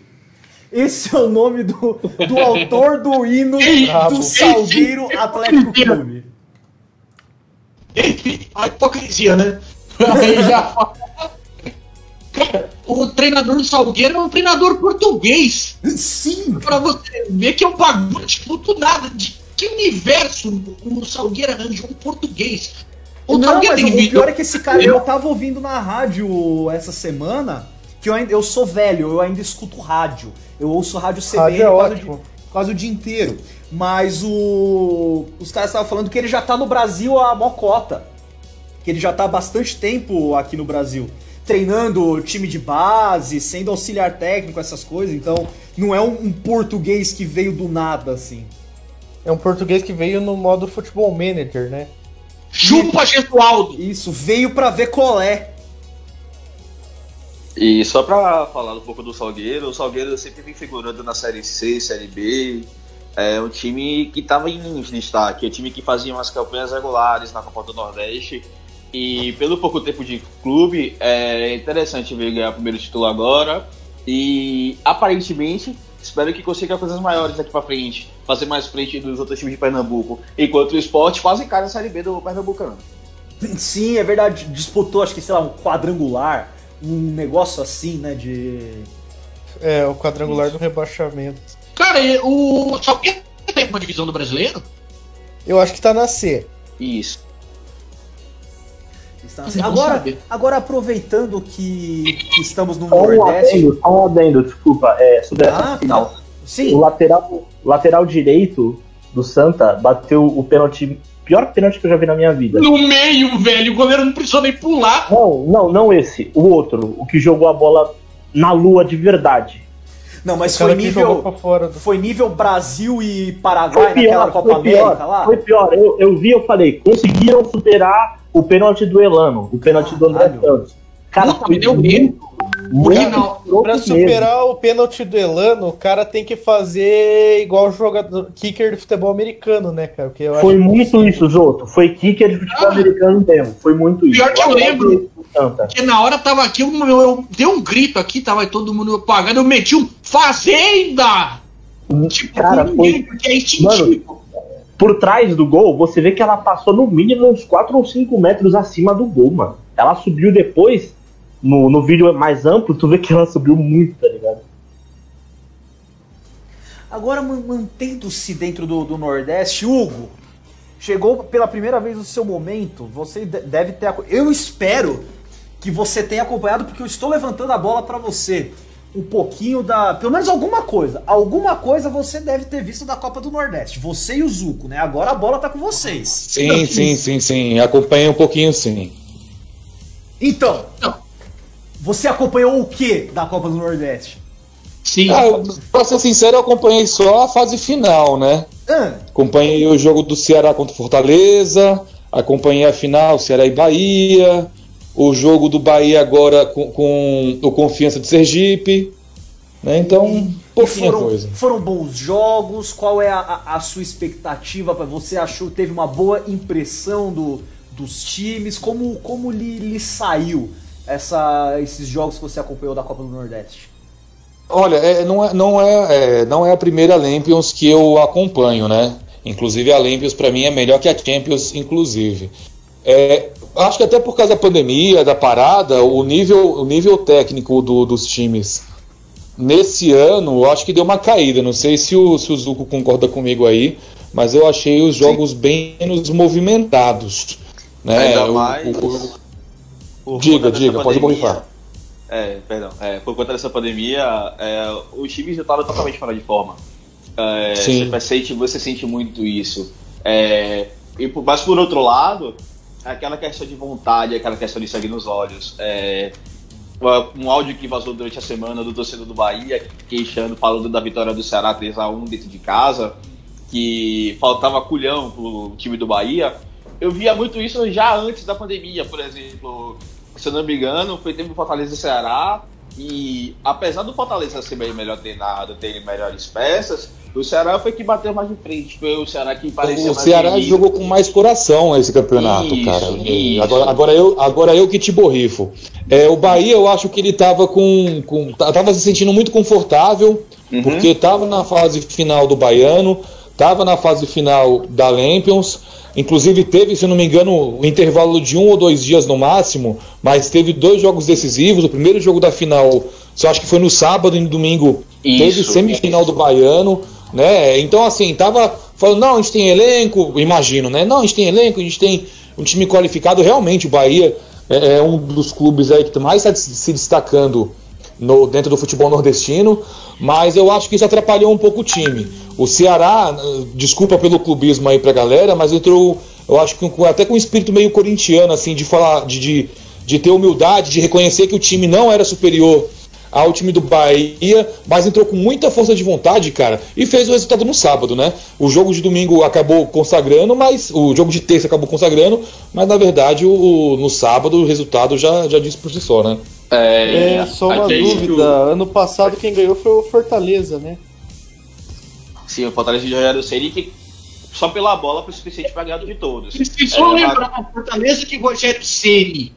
Esse é o nome do, do autor do hino do Salgueiro Atlético Clube. A hipocrisia, né? Cara, o treinador do Salgueiro é um treinador português. Sim, Pra você ver que é um bagulho, tipo, do nada. De que universo o Salgueiro arranjou um português? O não, mas o pior é que esse cara, eu tava ouvindo na rádio essa semana, que eu ainda eu sou velho, eu ainda escuto rádio. Eu ouço rádio CBN Rádio é quase, ótimo. o dia- quase o dia inteiro. Mas o os caras estavam falando que ele já tá no Brasil a mocota. Que ele já tá há bastante tempo aqui no Brasil. Treinando time de base, sendo auxiliar técnico, essas coisas. Então, não é um, um português que veio do nada, assim. É um português que veio no modo futebol manager, né? Chupa Gesualdo. Isso, veio pra ver colé. E só pra falar um pouco do Salgueiro, o Salgueiro sempre vem figurando na Série C, Série B. É um time que estava em destaque, é um time que fazia umas campanhas regulares na Copa do Nordeste. E pelo pouco tempo de clube, é interessante ver ganhar o primeiro título agora. E aparentemente, espero que consiga coisas maiores daqui pra frente, fazer mais frente dos outros times de Pernambuco. Enquanto o esporte quase cai na Série B do Pernambucano. Sim, é verdade. Disputou, acho que, sei lá, um quadrangular, um negócio assim, né? De. É, o quadrangular do rebaixamento. Cara, e o Salgueiro tem uma divisão do brasileiro? Eu acho que tá na C. Isso. Não Agora, agora aproveitando que, que estamos no Só um Nordeste. adendo, só um adendo, desculpa, é, sobre essa Ah, final. tá. Sim, O lateral, lateral direito do Santa bateu o pênalti, pior pênalti que eu já vi na minha vida. No meio, velho. O goleiro não precisou nem pular. Não, não, não esse, o outro, o que jogou a bola na lua de verdade. não, mas foi nível. do. Foi nível Brasil e Foi Paraguai naquela pior, Copa foi pior, América lá? foi pior. Eu, eu vi, eu falei, conseguiram superar o pênalti do Elano, o pênalti do André. Santos. Cara, Puta, foi me deu muito, medo. muito Porque não- Pra mesmo. superar o pênalti do Elano, o cara tem que fazer igual o jogador kicker de futebol americano, né, cara? Porque eu Foi acho muito isso, Zoto. Foi kicker de futebol Ah. americano mesmo. Foi muito isso. Pior que eu Lateral lembro. Porque na hora tava aqui, eu, eu, eu dei um grito aqui, tava todo mundo apagando, eu meti um Fazenda! Tipo, Cara, foi- porque é instintivo. Por trás do gol, você vê que ela passou no mínimo uns 4 ou 5 metros acima do gol, mano. Ela subiu depois, no, no vídeo mais amplo, tu vê que ela subiu muito, tá ligado? Agora, man- mantendo-se dentro do, do Nordeste, Hugo, chegou pela primeira vez o seu momento. Você de- deve ter. Eu espero que você tenha acompanhado, porque eu estou levantando a bola para você. Um pouquinho da. Pelo menos alguma coisa. Alguma coisa você deve ter visto da Copa do Nordeste. Você e o Zuco, né? Agora a bola tá com vocês. Sim, sim, sim, sim. Acompanhei um pouquinho, sim. Então, você acompanhou o que da Copa do Nordeste? Sim. Ah, pra ser sincero, eu acompanhei só a fase final, né? Ah, Acompanhei o jogo do Ceará contra Fortaleza, acompanhei a final Ceará e Bahia, o jogo do Bahia agora com, com o Confiança de Sergipe, né? Então, pouquinha foram, coisa. foram bons jogos? Qual é a, a- sua expectativa? Você achou teve uma boa impressão do, dos times? Como, como lhe, lhe saiu essa, esses jogos que você acompanhou da Copa do Nordeste? Olha, é, não, é, não, é, é, não é a primeira Lampions que eu acompanho, né? Inclusive a Lampions para mim é melhor que a Champions, inclusive. É, acho que até por causa da pandemia, da parada, o nível, o nível técnico do- dos times nesse ano, eu acho que deu uma caída. Não sei se o, se o Zuko concorda comigo aí, mas eu achei os jogos bem menos movimentados. Né? Ainda O- mais. o- Por Diga, diga, pode borrifar. É, perdão. É, por conta dessa pandemia, é, os times já estavam totalmente fora de forma. É, Sim. Você, sente, você sente muito isso. É, e por, mas por outro lado, aquela questão de vontade, aquela questão de sangue nos olhos. É, um áudio que vazou durante a semana do torcedor do Bahia, queixando, falando da vitória do Ceará 3x1 dentro de casa, que faltava culhão pro time do Bahia. Eu via muito isso já antes da pandemia, por exemplo. Se eu não me engano, foi tempo do Fortaleza e Ceará. E apesar do Fortaleza ser bem melhor treinado, ter melhores peças, o Ceará foi que bateu mais de frente. Foi o Ceará que parecia O Ceará jogou com mais coração esse campeonato, Isso, cara. isso. Agora, agora, eu, agora eu que te borrifo. É, o Bahia, eu acho que ele tava com, com. Tava se sentindo muito confortável, Uhum. porque tava na fase final do Baiano, tava na fase final da Lampions. Inclusive teve, se não me engano, um intervalo de um ou dois dias no máximo, mas teve dois jogos decisivos. O primeiro jogo da final, só acho que foi no sábado e no domingo, teve Isso, semifinal do Baiano, né? Então, assim, tava falando, não, a gente tem elenco, imagino, né? Não, a gente tem elenco, a gente tem um time qualificado. Realmente, o Bahia é, é um dos clubes aí que mais está se destacando no- dentro do futebol nordestino, mas eu acho que isso atrapalhou um pouco o time. O Ceará, desculpa pelo clubismo aí pra galera, mas entrou, eu acho que até com um espírito meio corintiano, assim, de falar, de, de, de ter humildade, de reconhecer que o time não era superior ao time do Bahia, mas entrou com muita força de vontade, cara, e fez o resultado no sábado, né? O jogo de domingo acabou consagrando, mas o jogo de terça acabou consagrando, mas na verdade o, o- no sábado o resultado já, já disse por si só, né? É, É, só uma dúvida. Ano passado quem ganhou foi o Fortaleza, né? Sim, o Fortaleza de Rogério Ceni que só pela bola foi suficiente para ganhar de todos. Preciso É, lembrar, Fortaleza que Rogério Ceni.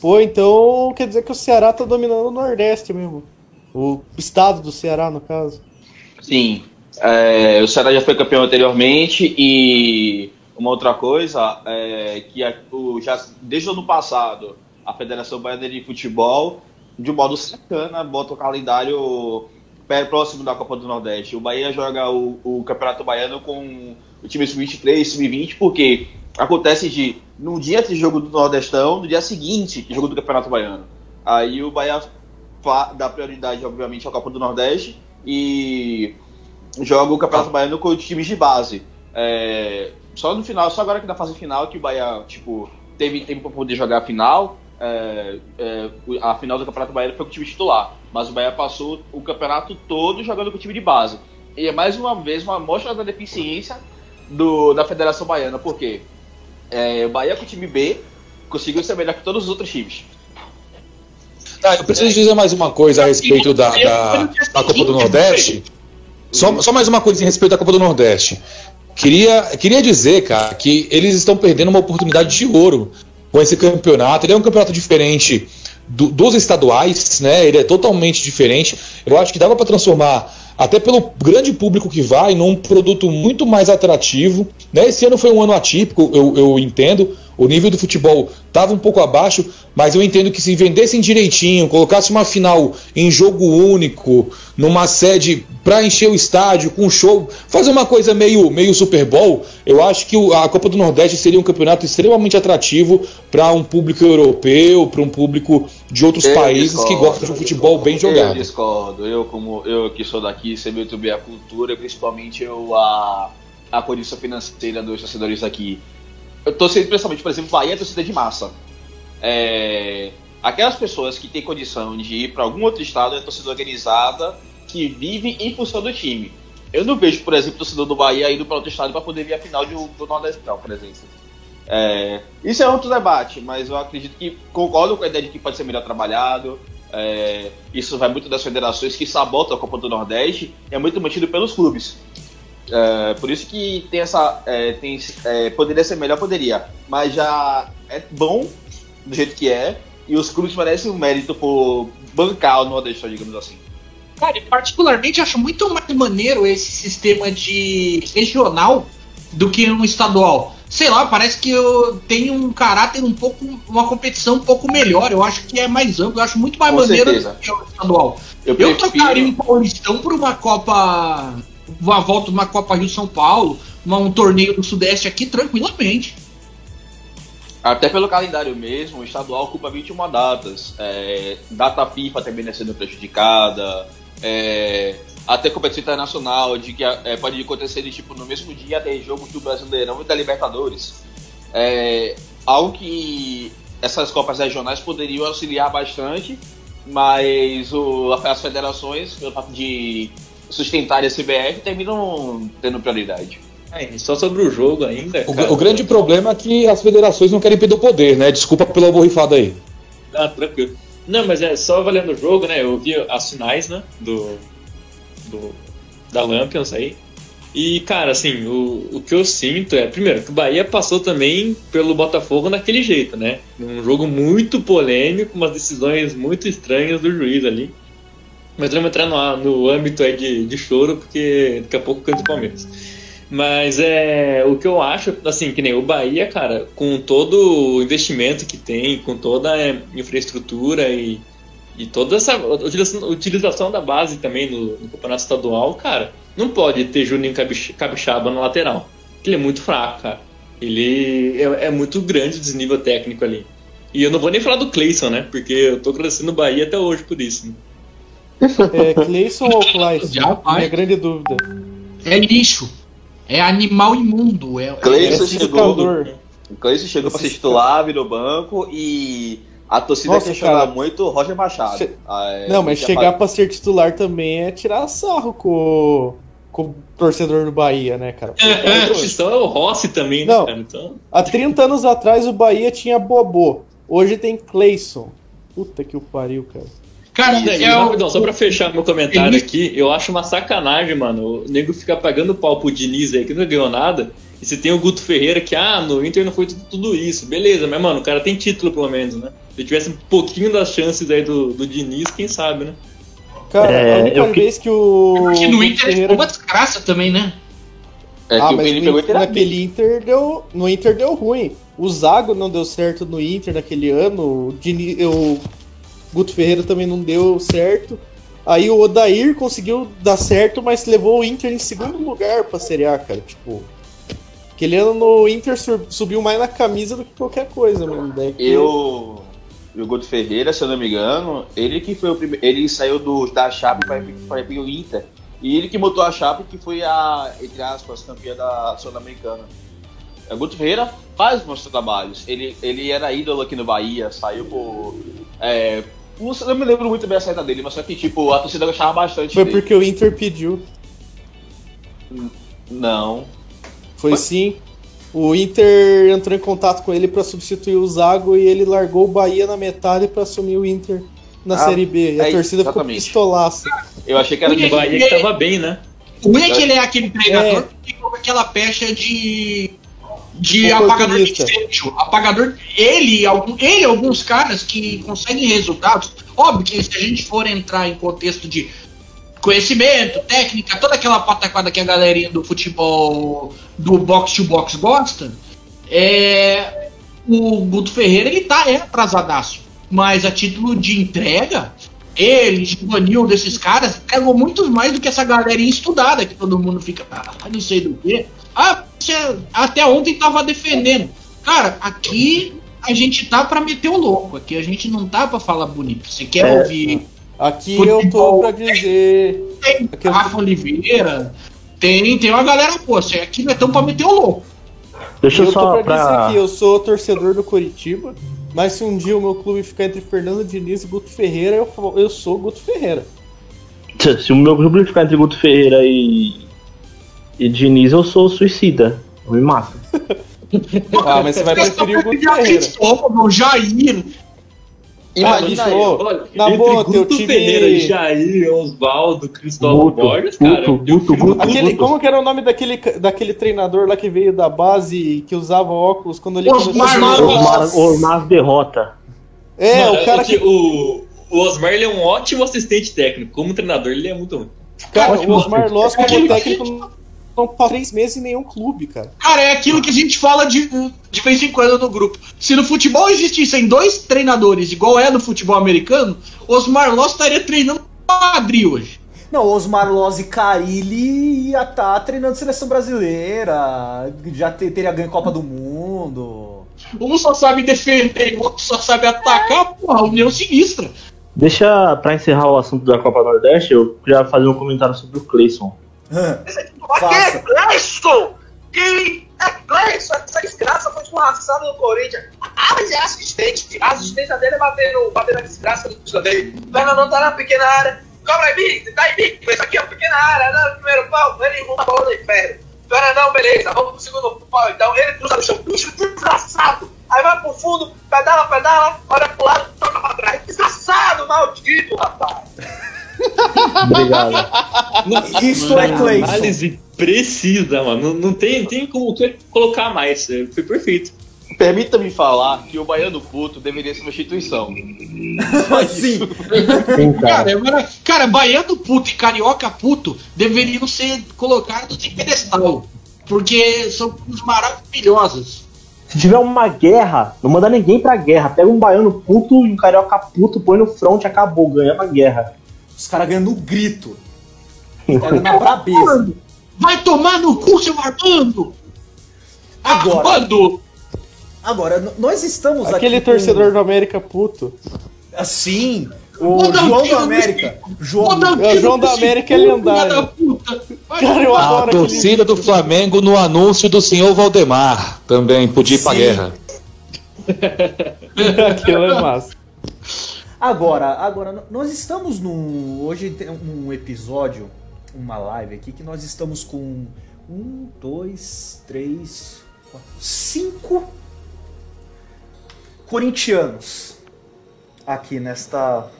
Pô, então quer dizer que o Ceará tá dominando o Nordeste mesmo. O estado do Ceará, no caso. Sim. É, o Ceará já foi campeão anteriormente e uma outra coisa é que a- o, já, desde o ano passado a Federação Baiana de Futebol, de um modo sacana, bota o calendário próximo da Copa do Nordeste. O Bahia joga o, o Campeonato Baiano com o time sub-23, sub-20, porque acontece de, num dia de jogo do Nordestão, no dia seguinte, jogo do Campeonato Baiano. Aí o Bahia dá prioridade, obviamente, à Copa do Nordeste e joga o Campeonato Baiano com os times de base. É, só no final, só agora que na fase final que o Bahia, tipo, teve tempo para poder jogar a final. É, é, a final do Campeonato Baiano foi com o time titular, mas o Bahia passou o campeonato todo jogando com o time de base. E é mais uma vez uma mostra da deficiência do, da Federação Baiana, porque é, o Bahia com o time B conseguiu ser melhor que todos os outros times. Ah, eu preciso dizer mais uma coisa a respeito da, da, da Copa do Nordeste. Só, só mais uma coisa em respeito da Copa do Nordeste. Queria, queria dizer, cara, que eles estão perdendo uma oportunidade de ouro com esse campeonato. Ele é um campeonato diferente do- dos estaduais, né? Ele é totalmente diferente. Eu acho que dava para transformar, até pelo grande público que vai, num produto muito mais atrativo. Né? Esse ano foi um ano atípico, eu, eu entendo. O nível do futebol estava um pouco abaixo, mas eu entendo que se vendessem direitinho, colocasse uma final em jogo único, numa sede para encher o estádio, com show, fazer uma coisa meio, meio Super Bowl, eu acho que a Copa do Nordeste seria um campeonato extremamente atrativo para um público europeu, para um público de outros Eu países que discordo. gostam de um futebol bem Eu jogado. discordo. Eu, como eu que sou daqui, sei muito bem a cultura, principalmente eu, a, a condição financeira dos torcedores aqui. Eu torcendo principalmente, por exemplo, Bahia é torcida de massa. É, aquelas pessoas que têm condição de ir para algum outro estado é torcida organizada que vive em função do time. Eu não vejo, por exemplo, torcedor do Bahia indo para outro estado para poder ver a final de, do Nordestão, por exemplo. É, isso é outro debate, mas eu acredito que concordo com a ideia de que pode ser melhor trabalhado. É, isso vai muito das federações que sabotam a Copa do Nordeste e é muito mantido pelos clubes. É, por isso que tem essa. é, tem, é, poderia ser melhor, poderia. Mas já é bom do jeito que é. E os clubes merecem o mérito por bancar o Nordeste, digamos assim. Cara, eu particularmente acho muito mais maneiro esse sistema de regional do que um estadual. Sei lá, parece que eu tenho um caráter um pouco, uma competição um pouco melhor. Eu acho que é mais amplo, eu acho muito mais Com maneiro certeza. do que o estadual. Eu, Eu, prefiro. trocaria um Paulistão por uma Copa. Uma volta uma Copa Rio São Paulo, uma- um torneio do Sudeste aqui tranquilamente. Até pelo calendário mesmo, o estadual ocupa 21 datas. É, data FIFA também né, sendo prejudicada. É, até competição internacional, de que é, pode acontecer de, tipo, no mesmo dia tem jogo do Brasileirão e da Libertadores. É, algo que essas Copas regionais poderiam auxiliar bastante, mas o, as federações, pelo fato de sustentarem a CBF, terminam tendo prioridade. É, e só sobre o jogo ainda. O, cara, o grande problema é que as federações não querem perder o poder, né? Desculpa pela borrifada aí. Ah, tranquilo. Não, mas é só valendo o jogo, né? Eu vi as finais, né? Do. do da Lampions aí. E, cara, assim, o, o que eu sinto é, primeiro, que o Bahia passou também pelo Botafogo naquele jeito, né? Um jogo muito polêmico, umas decisões muito estranhas do juiz ali. Mas vamos entrar no, no âmbito aí de, de choro, porque daqui a pouco canta o Palmeiras. Mas é o que eu acho, assim, que nem o Bahia, cara, com todo o investimento que tem, com toda a infraestrutura e, e toda essa utilização, utilização da base também no, no campeonato estadual, cara, não pode ter Juninho Cabix- Capixaba na lateral. Ele é muito fraco, cara. Ele é, é muito grande o desnível técnico ali. E eu não vou nem falar do Cleison, né? Porque eu tô crescendo o Bahia até hoje por isso. Né? É Cleison ou vai. Minha grande dúvida. É lixo. É animal imundo. É, Cleison É chegou, Cleison chegou para ser titular, virou banco e a torcida Nossa, questiona cara. muito o Roger Machado. Che- Ah, é, Não, mas chegar pra ser titular também é tirar sarro com, o- com o torcedor do Bahia, né, cara? A outra opção é o Rossi também, né, Não. cara? Então, Há 30 anos atrás o Bahia tinha Bobô. Hoje tem Cleison. Puta que o pariu, cara. Cara, E, é o- só pra fechar meu comentário aqui, eu acho uma sacanagem, mano. O nego fica pagando pau pro Diniz aí, que não ganhou nada. E você tem o Guto Ferreira que, ah, no Inter não foi tudo, tudo isso. Beleza, mas, mano, o cara tem título pelo menos, né? Se tivesse um pouquinho das chances aí do, do Diniz, quem sabe, né? Cara, É, a única que- vez que o. Porque no Inter Ferreira- é uma desgraça também, né? É ah, que mas ele no Inter- naquele Inter deu. No Inter deu ruim. O Zago não deu certo no Inter naquele ano. O, Dini, o Guto Ferreira também não deu certo. Aí o Odair conseguiu dar certo, mas levou o Inter em segundo lugar pra Série A, cara. Tipo. Aquele ano no Inter subiu mais na camisa do que qualquer coisa, mano. Daí que- Eu. E o Guto Ferreira, se eu não me engano, ele que foi o primeiro. Ele saiu do, da Chape para ir pro Inter. E ele que montou a Chape, que foi a, entre aspas, campeã da Sul-Americana. O Guto Ferreira faz bons trabalhos. Ele, ele era ídolo aqui no Bahia, saiu por. É, eu não me lembro muito bem a saída dele, mas só que, tipo, a torcida gostava bastante Foi dele. porque o Inter pediu. Não. Foi sim. O Inter entrou em contato com ele pra substituir o Zago e ele largou o Bahia na metade pra assumir o Inter na Ah, Série B. E a é, torcida ficou exatamente. pistolaça. Eu achei que era O de Bahia que tava bem, né? O ruim é que ele é aquele treinador É. que ficou com aquela pecha de. De apagador de incêndio. Apagador. Ele, algum, ele e alguns caras que conseguem resultados. Óbvio que se a gente for entrar em contexto de conhecimento, técnica, toda aquela pataquada que a galerinha do futebol do box to box gosta, é. o Guto Ferreira ele tá é atrasadaço. Mas a título de entrega, ele, Givanil, desses caras, pegou muito mais do que essa galerinha estudada que todo mundo fica, ah, não sei do que. Ah, você até ontem tava defendendo. Cara, aqui a gente tá pra meter o louco. Aqui a gente não tá pra falar bonito. Você quer É. ouvir Aqui eu tô Futebol. pra dizer. tem Aqui eu- Rafa Oliveira, tem, tem uma galera, pô, você aqui nós estamos pra meter o louco. Deixa eu Eu tô só pra dizer pra. que eu sou torcedor do Curitiba, mas se um dia o meu clube ficar entre Fernando Diniz e Guto Ferreira, eu, eu sou Guto Ferreira. Se o meu grupo ficar entre Guto Ferreira e. e Diniz, eu sou suicida. Eu me mato. Ah, mas você vai preferir o Guto Ferreira. O Jair. Imagina Ah, Olha, Na boa, teu time- Ferreira, Jair, Osvaldo, Cristóvão Borges, cara. Guto, Guto, fico- Guto. Aquele, como que era o nome daquele, daquele treinador lá que veio da base e que usava óculos quando ele Osmar começou? Osmar, Osmar derrota. É, Mano, o cara que. o, o Osmar ele é um ótimo assistente técnico. Como treinador, ele é muito ruim. Cara, ótimo. o Osmar Loss como Aquele- técnico passou três meses em nenhum clube, cara. Cara, é aquilo que a gente fala de, de vez em quando no grupo. Se no futebol existissem dois treinadores, igual é no futebol americano, Osmar Loss estaria treinando Madrid hoje. Não, Osmar Loz e Carilli ia estar treinando seleção brasileira, já te- teria ganho Copa do Mundo. Um só sabe defender, o outro só sabe atacar, porra, união sinistra. Deixa pra encerrar o assunto da Copa Nordeste, eu queria fazer um comentário sobre o Cleison. Faça. Cleison! Quem é Cleison? Essa desgraça foi escorraçada no Corinthians. Ah, mas é assistente. A assistência dele é bater, no, bater na desgraça do escanteio. Fernandão tá na pequena área. Cobra em mim, tá em mim. Isso aqui é uma pequena área, né? Primeiro pau, ele enrola a bola no inferno. Fernandão, beleza, vamos pro segundo pau. Então ele cruza no chão. Puxa, desgraçado. Aí vai pro fundo, pedala, pedala, olha pro lado, toca pra trás. Desgraçado, maldito, rapaz. Obrigado. Isto é Cleison. Análise precisa, mano. Não, não tem, tem como que colocar mais. É, Foi perfeito. Permita-me falar que o Baiano Puto deveria ser uma instituição. Sim. Sim, cara. Cara, cara, baiano puto e carioca puto deveriam ser colocados em pedestal. Porque são coisas maravilhosas. Se tiver uma guerra, não manda ninguém pra guerra. Pega um baiano puto e um carioca puto, põe no front, acabou, ganhamos a guerra. Os caras ganhando no grito. Pega na brabeza. Vai tomar no cu, seu Armando! Agora, Armando! agora, nós estamos aqui. Aquele com- torcedor do América puto. Assim, o Vou João no América. João. É, o João da América é lendário. da Cara, eu adoro A aquele torcida do Flamengo no anúncio do senhor Valdemar também podia ir pra Sim. guerra. Aquilo é massa. Agora, agora, nós estamos num. Hoje tem um episódio, uma live aqui, que nós estamos com um, dois, três, quatro, cinco corintianos aqui nesta,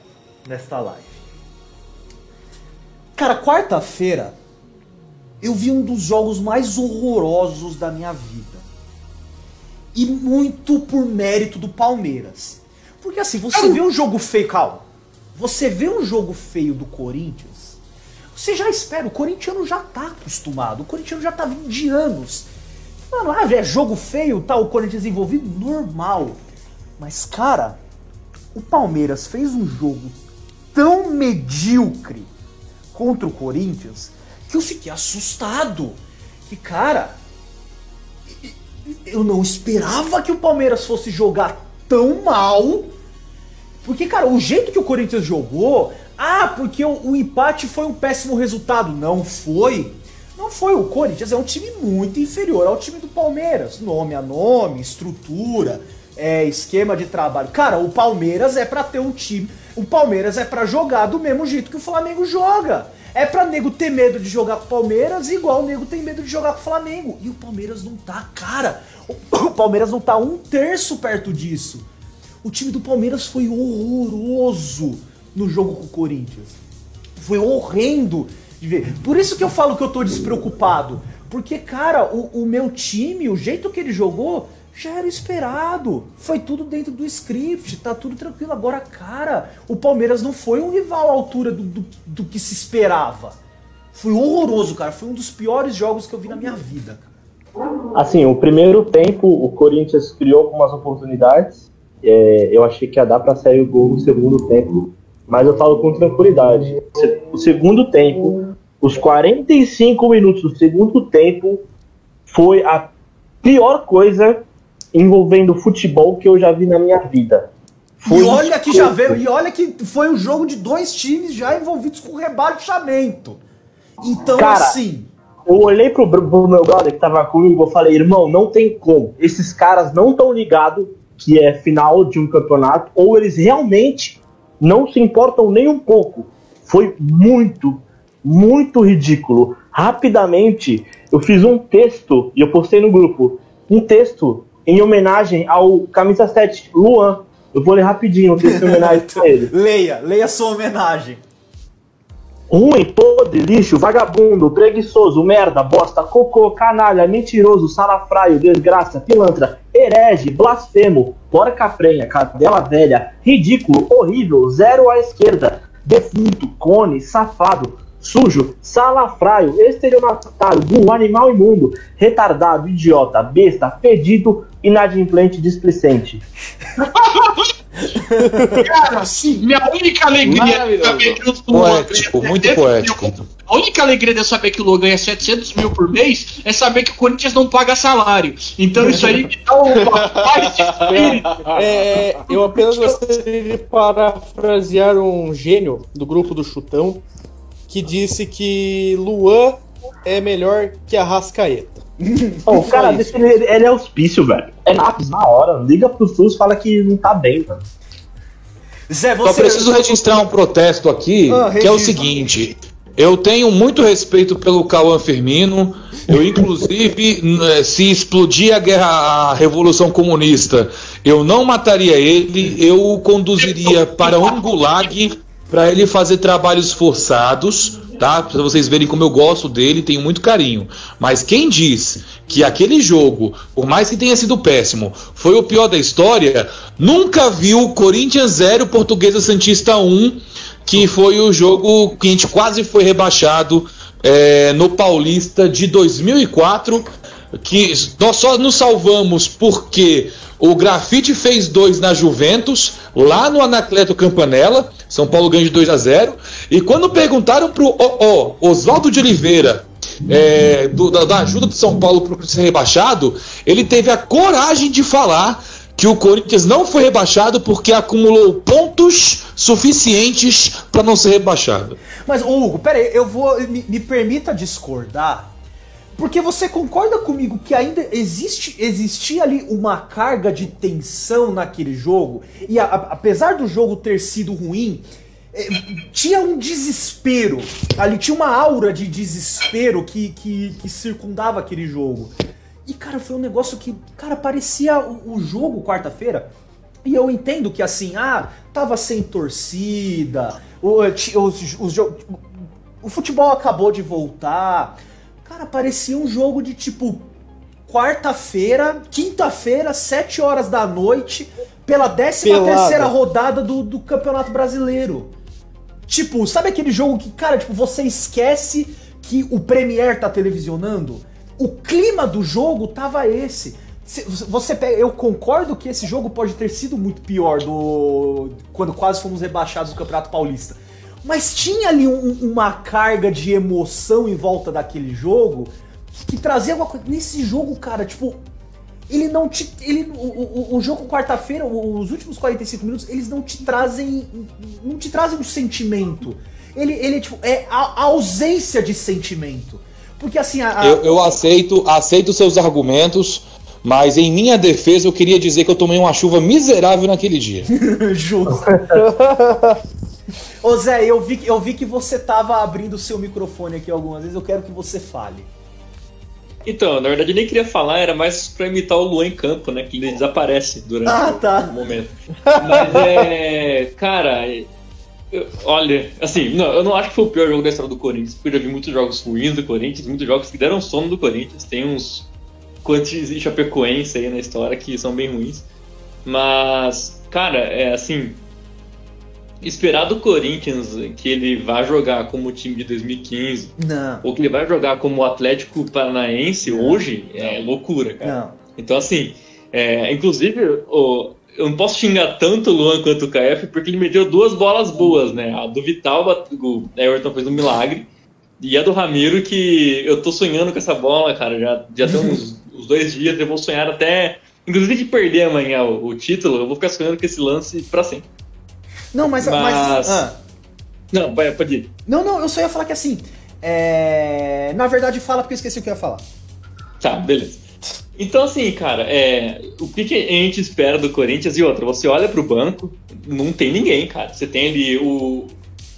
nesta live. Cara, quarta-feira eu vi um dos jogos mais horrorosos da minha vida. E muito por mérito do Palmeiras. Porque assim, você vê um jogo feio, calma. Você vê um jogo feio do Corinthians, você já espera, o corintiano já tá acostumado, o corintiano já tá vindo de anos. Mano, ah, é jogo feio, tá o Corinthians envolvido, normal. Mas, cara, o Palmeiras fez um jogo tão medíocre contra o Corinthians que eu fiquei assustado. Que, cara, eu não esperava que o Palmeiras fosse jogar tão mal. Porque, cara, o jeito que o Corinthians jogou. Ah, porque o, o empate foi um péssimo resultado. Não foi. Não foi. O Corinthians é um time muito inferior ao time do Palmeiras. Nome a nome, estrutura, é, esquema de trabalho. Cara, o Palmeiras é pra ter um time. O Palmeiras é pra jogar do mesmo jeito que o Flamengo joga. É pra nego ter medo de jogar com o Palmeiras, igual o nego tem medo de jogar com o Flamengo. E o Palmeiras não tá, cara. O Palmeiras não tá um terço perto disso. O time do Palmeiras foi horroroso no jogo com o Corinthians. Foi horrendo de ver. Por isso que eu falo que eu tô despreocupado. Porque, cara, o, o meu time, o jeito que ele jogou, já era esperado. Foi tudo dentro do script, tá tudo tranquilo. Agora, cara, o Palmeiras não foi um rival à altura do, do, do que se esperava. Foi horroroso, cara. Foi um dos piores jogos que eu vi na minha vida. cara. Assim, o primeiro tempo o Corinthians criou algumas oportunidades. É, eu achei que ia dar para sair o gol no segundo tempo, mas eu falo com tranquilidade. O segundo tempo, os 45 minutos do segundo tempo, foi a pior coisa envolvendo futebol que eu já vi na minha vida. Foi e olha que já veio, e olha que foi um jogo de dois times já envolvidos com rebaixamento. Então, Cara, assim, Eu olhei pro, pro meu brother que tava comigo e eu falei, irmão, não tem como. Esses caras não estão ligados que é final de um campeonato, ou eles realmente não se importam nem um pouco. Foi muito, muito ridículo. Rapidamente, eu fiz um texto e eu postei no grupo. Um texto em homenagem ao camisa 7, Luan. Eu vou ler rapidinho o texto em homenagem a ele. leia, leia sua homenagem. Ruim, podre, lixo, vagabundo, preguiçoso, merda, bosta, cocô, canalha, mentiroso, salafraio, desgraça, pilantra, herege, blasfemo, porca prenha, cadela velha, ridículo, horrível, zero à esquerda, defunto, cone, safado, sujo, salafraio, estelionatário, burro, animal imundo, retardado, idiota, besta, pedido, inadimplente, displicente. Cara, minha única alegria de Maravilhoso. saber que o Luan Poético, ganha muito 700 poético. mil- A única alegria de eu saber que o Luan ganha 700 mil por mês é saber que o Corinthians não paga salário. Então isso aí me dá uma paz de espírito. É, eu apenas gostaria de parafrasear um gênio do grupo do Chutão que disse que Luan é melhor que a Rascaeta. Ô, o cara desse ele, ele é auspício, velho. É lápis na hora. Liga pro SUS fala que não tá bem, velho. Zé, Só você. preciso registrar um protesto aqui, Ah, que é o seguinte. Eu tenho muito respeito pelo Cauã Firmino. Eu, inclusive, eh, se explodir a guerra, a Revolução Comunista, eu não mataria ele, eu o conduziria para um gulag para ele fazer trabalhos forçados, tá? Para vocês verem como eu gosto dele, tenho muito carinho. Mas quem diz que aquele jogo, por mais que tenha sido péssimo, foi o pior da história, nunca viu Corinthians 0, Portuguesa Santista 1, que foi o jogo que a gente quase foi rebaixado é, no Paulista de 2004, que nós só nos salvamos porque o Grafite fez dois na Juventus, lá no Anacleto Campanella, São Paulo ganhou de 2 a 0 e quando perguntaram pro ó, Oswaldo de Oliveira é, do- da, da ajuda do São Paulo para ser rebaixado, ele teve a coragem de falar que o Corinthians não foi rebaixado porque acumulou pontos suficientes para não ser rebaixado. Mas, Hugo, pera aí, eu vou. Me, me permita discordar. Porque você concorda comigo que ainda existe existia ali uma carga de tensão naquele jogo? E a- a- apesar do jogo ter sido ruim, eh, tinha um desespero. Ali tinha uma aura de desespero que, que, que circundava aquele jogo. E, cara, foi um negócio que, cara, parecia o, o jogo quarta-feira. E eu entendo que assim, ah, tava sem torcida, o, o futebol acabou de voltar. Cara, parecia um jogo de tipo quarta-feira, quinta-feira, sete horas da noite, pela décima Pelada. terceira rodada do, do Campeonato Brasileiro. Tipo, sabe aquele jogo que, cara, tipo, você esquece que o Premier tá televisionando? O clima do jogo tava esse. Se- Você pega, eu concordo que esse jogo pode ter sido muito pior do quando quase fomos rebaixados do Campeonato Paulista. Mas tinha ali um- uma carga de emoção em volta daquele jogo que, que trazia alguma coisa. Nesse jogo, cara, tipo, ele não te. Ele, o, o, o jogo quarta-feira, os últimos 45 minutos, eles não te trazem. Não te trazem um sentimento. Ele, ele tipo, é a, a ausência de sentimento. Porque assim, a. a- Eu, eu aceito, aceito seus argumentos, mas em minha defesa eu queria dizer que eu tomei uma chuva miserável naquele dia. Justo. Ô Zé, eu vi, que- eu vi que você tava abrindo o seu microfone aqui algumas vezes, eu quero que você fale. Então, na verdade eu nem queria falar, era mais pra imitar o Luan em campo, né? Que ele desaparece durante Ah, o- tá. o momento. Mas é. Cara, eu- olha, assim, não, eu não acho que foi o pior jogo da história do Corinthians, porque eu já vi muitos jogos ruins do Corinthians, muitos jogos que deram sono do Corinthians. Tem uns Quantis e Chapecoense aí na história que são bem ruins. Mas, cara, é assim. Esperar do Corinthians que ele vá jogar como o time de 2015 Não. ou que ele vai jogar como o Atlético Paranaense hoje é loucura, cara. Não. Então, assim, é, inclusive, o- eu não posso xingar tanto o Luan quanto o KF, porque ele meteu duas bolas boas, né? A do Vital, o Everton fez um milagre, e a do Ramiro, que eu tô sonhando com essa bola, cara, já, já tem uns, uns dois dias, eu vou sonhar até. Inclusive de perder amanhã o, o título, eu vou ficar sonhando com esse lance pra sempre. Não, mas. mas- Mas- ah. Não, vai, pode ir. Não, não, eu só ia falar que assim. é, Na verdade, fala porque eu esqueci o que eu ia falar. Tá, beleza. Então, assim, cara, é, o que, que a gente espera do Corinthians? E outra, você olha pro banco, não tem ninguém, cara. Você tem ali o.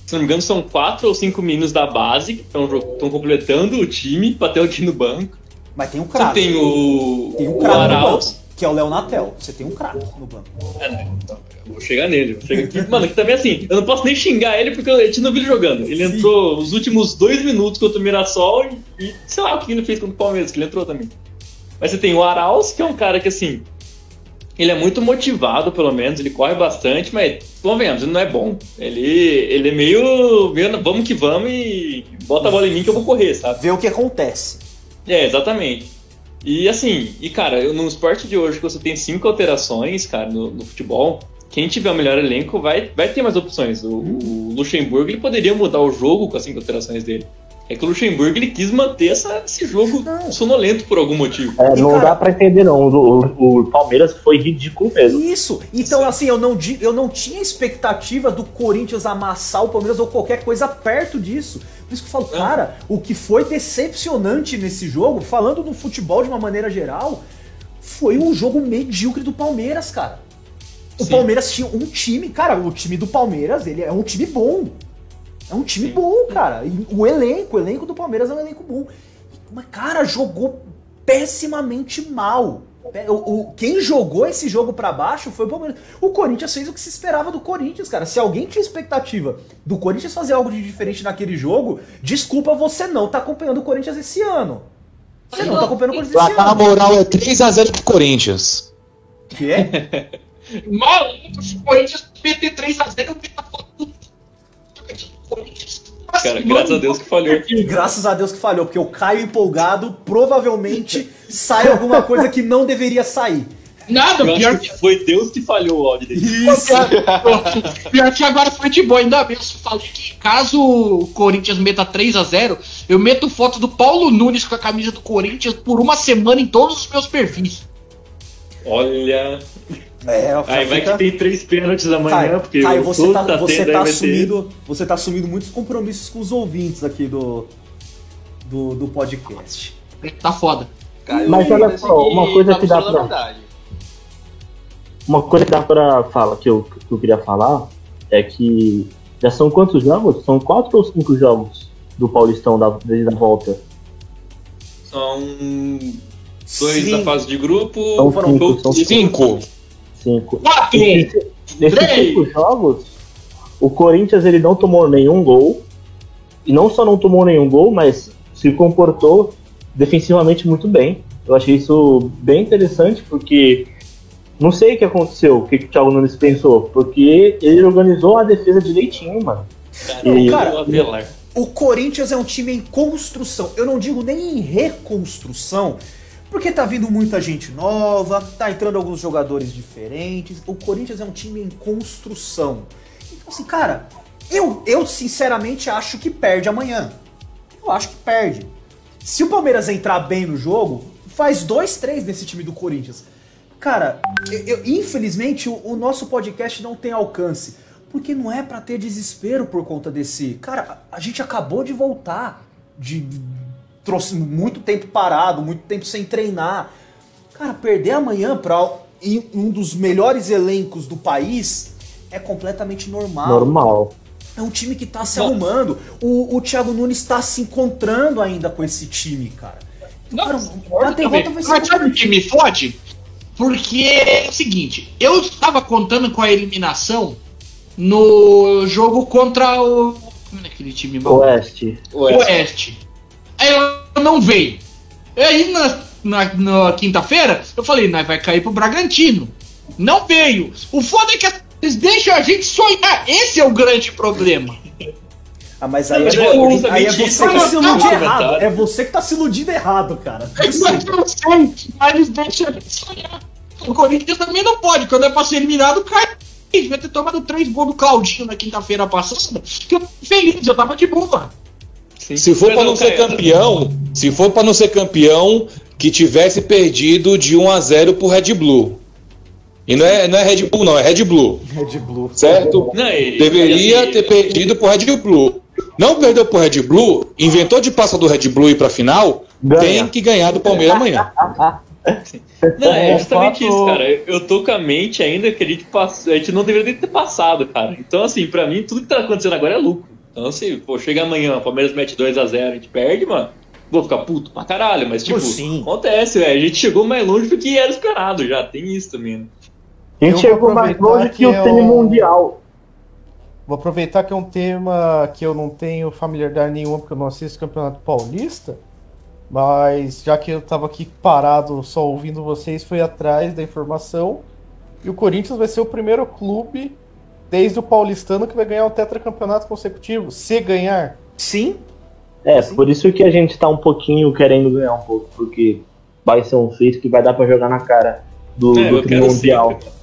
Se não me engano, são quatro ou cinco meninos da base que estão completando o time pra ter aqui no banco. Mas tem um Você craque. tem o, Tem um o Arauz. Que é o Léo Natel. Você tem um craque no banco. É, então, eu vou chegar nele. Vou chegar aqui. Mano, que também assim, eu não posso nem xingar ele porque a gente não viu ele jogando. Ele Sim. entrou os últimos dois minutos contra o Mirassol e, e sei lá o que ele fez contra o Palmeiras, que ele entrou também. Mas você tem o Arauz, que é um cara que assim. Ele é muito motivado, pelo menos, ele corre bastante, mas convenhamos, ele não é bom. Ele, ele é meio, meio. Vamos que vamos e bota a bola em mim que eu vou correr, sabe? Vê o que acontece. É, exatamente. E assim, e cara, eu- no esporte de hoje que você tem cinco alterações, cara, no, no futebol, quem tiver o melhor elenco vai, vai ter mais opções. O, o Luxemburgo ele poderia mudar o jogo com as cinco alterações dele. É que o Luxemburgo ele quis manter essa- esse jogo Não. sonolento por algum motivo. É, não cara- dá pra entender, não. O, o- o Palmeiras foi ridículo mesmo. Isso. Então, assim, eu não, eu não tinha expectativa do Corinthians amassar o Palmeiras ou qualquer coisa perto disso. Por isso que eu falo, Não. cara, o que foi decepcionante nesse jogo, falando do futebol de uma maneira geral, foi um jogo medíocre do Palmeiras, cara. O Sim. Palmeiras tinha um time, cara, o time do Palmeiras, ele é um time bom. É um time Sim. bom, cara. E o elenco, o elenco do Palmeiras é um elenco bom. Mas, cara, jogou pessimamente mal. O, o- quem jogou esse jogo pra baixo foi o Palmeiras. O Corinthians fez o que se esperava do Corinthians, cara. Se alguém tinha expectativa do Corinthians fazer algo de diferente naquele jogo, desculpa, você não tá acompanhando o Corinthians esse ano. Você não tá acompanhando o Corinthians esse ano. moral é 3x0 pro Corinthians. Que é? Maluco, o Corinthians meter 3x0, eu meto a foto do Corinthians. Cara, graças a Deus que falhou. Graças a Deus que falhou, porque o Caio empolgado provavelmente sai alguma coisa que não deveria sair. Nada, Eu pior acho que foi Deus que falhou o áudio dele. Isso! Pior, pior que agora foi de boa, ainda bem. Eu falei que caso o Corinthians meta 3x0, eu meto foto do Paulo Nunes com a camisa do Corinthians por uma semana em todos os meus perfis. Olha. É, Aí vai fica- que tem três pênaltis amanhã, Caio, porque Caio, o você tá, tá você, tá assumindo, você tá assumindo muitos compromissos com os ouvintes aqui do, do, do podcast. Tá foda. Caiu Mas olha só, uma coisa tá que dá pra- verdade. Uma coisa que dá pra falar, que eu, que eu queria falar, é que já são quantos jogos? São quatro ou cinco jogos do Paulistão da, desde a volta? São dois Sim. da fase de grupo. São foram cinco, são Cinco. Cinco. Quatro! Nesses Três. cinco jogos, o Corinthians ele não tomou nenhum gol. E não só não tomou nenhum gol, mas se comportou defensivamente muito bem. Eu achei isso bem interessante, porque não sei o que aconteceu, o que, que o Thiago Nunes pensou, porque ele organizou a defesa direitinho, mano. Cara, o Avelar. O Corinthians é um time em construção. Eu não digo nem em reconstrução, porque tá vindo muita gente nova, tá entrando alguns jogadores diferentes. O Corinthians é um time em construção. Então, assim, cara, eu, eu sinceramente acho que perde amanhã. Eu acho que perde. Se o Palmeiras entrar bem no jogo, faz 2-3 nesse time do Corinthians. Cara, eu- eu- infelizmente o, o nosso podcast não tem alcance. Porque não é pra ter desespero por conta desse. Cara, a, gente acabou de voltar. De- trouxe muito tempo parado, muito tempo sem treinar. Cara, perder amanhã pra em um dos melhores elencos do país é completamente normal. Normal. É um time que tá se Não. arrumando. O, o Thiago Nunes tá se encontrando ainda com esse time, cara. Então, cara, a derrota vai ser. Mas sabe o que me fode? Porque é o seguinte, eu estava contando com a eliminação no jogo contra o. Como é aquele time mal? Oeste. Oeste. Eu não veio. E aí na, na, na quinta-feira eu falei, nós vai cair pro Bragantino. Não veio. O foda é que Eles deixam a gente sonhar. Esse é o grande problema. Ah, mas aí, Mas é, aí é você que tá se iludindo errado. É você que tá se iludindo errado, cara. Mas eu sei, mas eles deixam a gente sonhar. O Corinthians também não pode. Quando é pra ser eliminado, cai. Devia ter tomado três gols do Claudinho na quinta-feira passada. Que eu fiquei feliz, eu tava de boa. Se for pra não ser campeão, se for pra não ser campeão, que tivesse perdido de 1 a 0 pro Red Blue. E não é, não é Red Bull, não, é Red Blue, Red Blue. certo? Não, e- Deveria assim, ter perdido pro Red Blue. Não perdeu pro Red Blue, inventou de passar do Red Blue e ir pra final, Ganha. tem que ganhar do Palmeiras amanhã. Não, é É, justamente isso, cara. Eu tô com a mente ainda que a gente, passou, a gente não deveria ter passado, cara. Então, assim, pra mim, tudo que tá acontecendo agora é lucro. Então, assim, pô, chega amanhã, o Palmeiras mete 2x0, a, gente perde, mano. Vou ficar puto pra caralho, mas, tipo, Sim. acontece, velho. A gente chegou mais longe do que era esperado já. Tem isso também, né? A gente chegou mais longe que, que o é time mundial. Vou aproveitar que é um tema que eu não tenho familiaridade nenhuma, porque eu não assisto Campeonato Paulista. Mas já que eu tava aqui parado só ouvindo vocês, fui atrás da informação. E o Corinthians vai ser o primeiro clube desde o paulistano que vai ganhar o tetracampeonato consecutivo. Se ganhar. Sim. É, por isso que a gente tá um pouquinho querendo ganhar um pouco, porque vai ser um feito que vai dar pra jogar na cara do, É, do eu time quero mundial. sempre.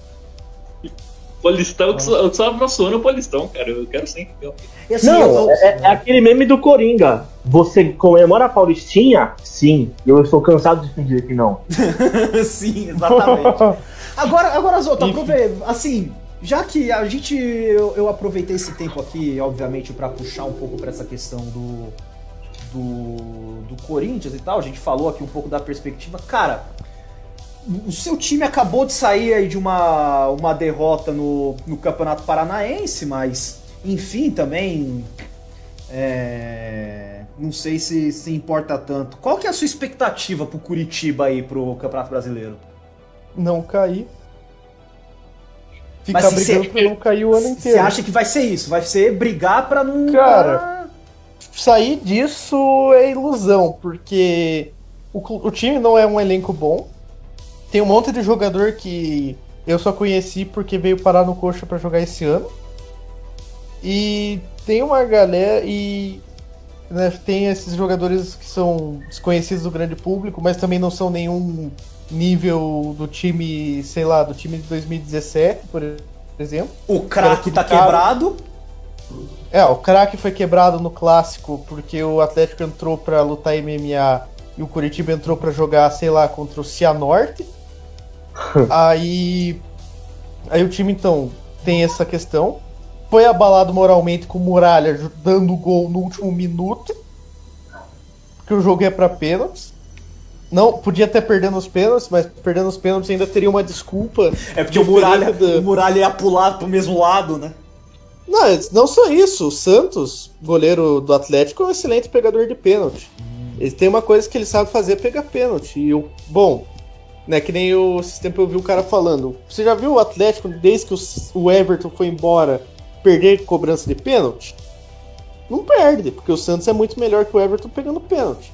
Paulistão, eu só, eu só abraçou no Paulistão, cara. Eu quero sempre. Eu- assim, Não, eu- é, é aquele meme do Coringa. Você comemora a Paulistinha? Sim. Eu estou cansado de fingir que não. Sim, exatamente. Agora, agora aprove- assim, já que a gente. Eu, eu aproveitei esse tempo aqui, obviamente, pra puxar um pouco pra essa questão do, do. do Corinthians e tal. A gente falou aqui um pouco da perspectiva. Cara, o seu time acabou de sair aí de uma, uma derrota no, no Campeonato Paranaense, mas enfim também. é, não sei se, se importa tanto. Qual que é a sua expectativa pro Curitiba aí pro Campeonato Brasileiro? Não cair. Ficar Mas se brigando cê- pra não cair o ano Você inteiro. acha que vai ser isso? Vai ser brigar pra não. Cara, sair disso é ilusão, porque o, o time não é um elenco bom. Tem um monte de jogador que eu só conheci porque veio parar no coxa pra jogar esse ano. E tem uma galera e né, tem esses jogadores que são desconhecidos do grande público, mas também não são nenhum nível do time, sei lá, do time de 2017, por exemplo. o craque tá quebrado. É, o craque foi quebrado no clássico porque o Atlético entrou pra lutar MMA e o Curitiba entrou pra jogar, sei lá, contra o Cianorte. aí aí o time então tem essa questão. Foi abalado moralmente com o Muralha dando gol no último minuto. Porque o jogo ia pra pênaltis. Não, podia até perdendo os pênaltis, mas perdendo os pênaltis ainda teria uma desculpa. É porque o Muralha, da- o Muralha ia pular pro mesmo lado, né? Não, não só isso. O Santos, goleiro do Atlético, é um excelente pegador de pênalti. Ele tem uma coisa que ele sabe fazer, é pegar pênalti. E o bom, né, que nem eu, esse tempo eu vi o cara falando. Você já viu o Atlético, desde que o, o Everton foi embora, perder cobrança de pênalti? Não perde, porque o Santos é muito melhor que o Everton pegando pênalti.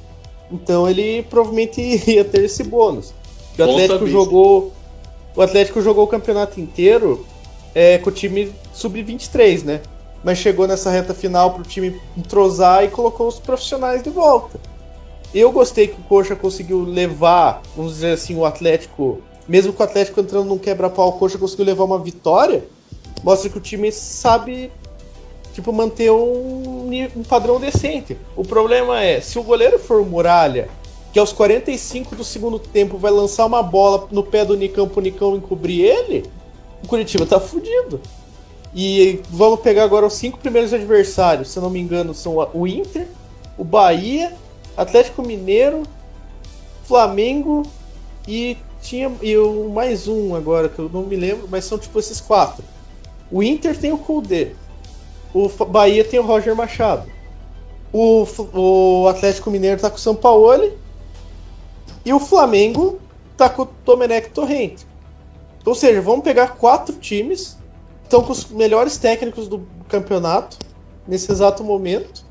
Então ele provavelmente ia ter esse bônus. O Atlético jogou. O Atlético jogou o campeonato inteiro é, com o time sub-23, né? Mas chegou nessa reta final pro time entrosar e colocou os profissionais de volta. Eu gostei que o Coxa conseguiu levar, vamos dizer assim, o Atlético, mesmo com o Atlético entrando num quebra-pau, o Coxa conseguiu levar uma vitória. Mostra que o time sabe, tipo, manter um, um padrão decente. O problema é, se o goleiro for Muralha, que aos 45 do segundo tempo vai lançar uma bola no pé do Nicão pro Nicão encobrir ele, o Curitiba tá fudido. E vamos pegar agora os cinco primeiros adversários, se eu não me engano, são o Inter, o Bahia, Atlético Mineiro, Flamengo e tinha e o mais um agora que eu não me lembro, mas são tipo esses quatro. O Inter tem o Kudê, o Bahia tem o Roger Machado, o, o Atlético Mineiro tá com o São Paulo e o Flamengo tá com o Domenech Torrente. Ou seja, vamos pegar quatro times, estão com os melhores técnicos do campeonato nesse exato momento.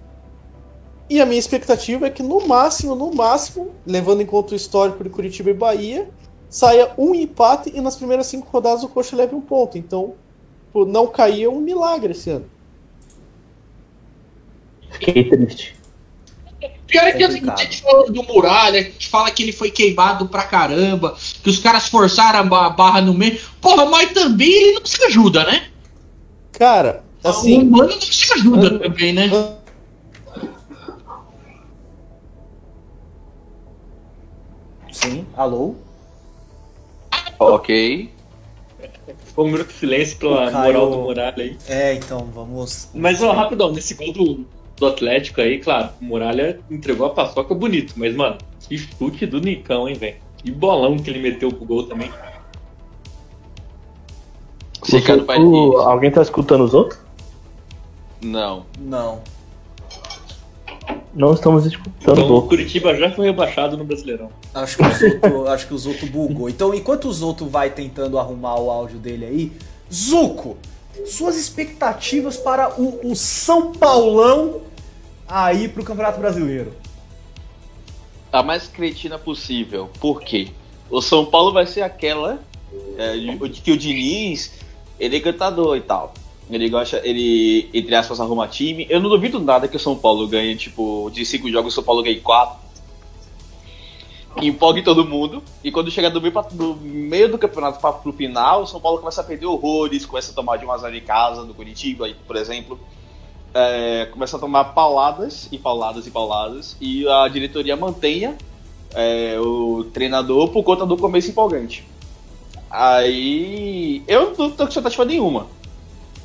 E a minha expectativa é que no máximo, no máximo, levando em conta o histórico de Curitiba e Bahia, saia um empate e nas primeiras cinco rodadas o Coxa leve um ponto. Então, não cair é um milagre esse ano. Fiquei triste. Pior é que assim, a gente fala do Muralha, a gente fala que ele foi queimado pra caramba, que os caras forçaram a ba- barra no meio. Porra, mas também ele não se ajuda, né? Cara, o assim, humano não se ajuda também, né? Sim, alô? Ok. Ficou um minuto de silêncio pela O Caio- moral do Muralha aí. É, então, vamos. Mas, ó, rapidão, nesse gol do, do Atlético aí, claro, o Muralha entregou a paçoca bonito, mas, mano, que chute do Nicão, hein, velho. Que bolão que ele meteu pro gol também. Você O- alguém tá escutando os outros? Não. Não. Não estamos escutando os Então o outros. Curitiba já foi rebaixado no Brasileirão. Acho que o Zoto, acho que o Zoto bugou. Então, enquanto o Zoto vai tentando arrumar o áudio dele aí, Zuko, suas expectativas para o, o São Paulão aí pro Campeonato Brasileiro. A mais cretina possível. Por quê? O São Paulo vai ser aquela é, de que o Diniz, ele é cantador e tal. Ele gosta, ele, entre aspas, arruma time. Eu não duvido nada que o São Paulo ganhe, tipo, de cinco jogos, o São Paulo ganhe quatro. Empolgue todo mundo. E quando chegar do meio, pra, do meio do campeonato pra, pro final, o São Paulo começa a perder horrores, começa a tomar de 1 a 0 em casa, do Curitiba, por exemplo. É, começa a tomar pauladas e pauladas e pauladas. E a diretoria mantenha é, o treinador por conta do começo empolgante. Aí eu não tô com expectativa nenhuma.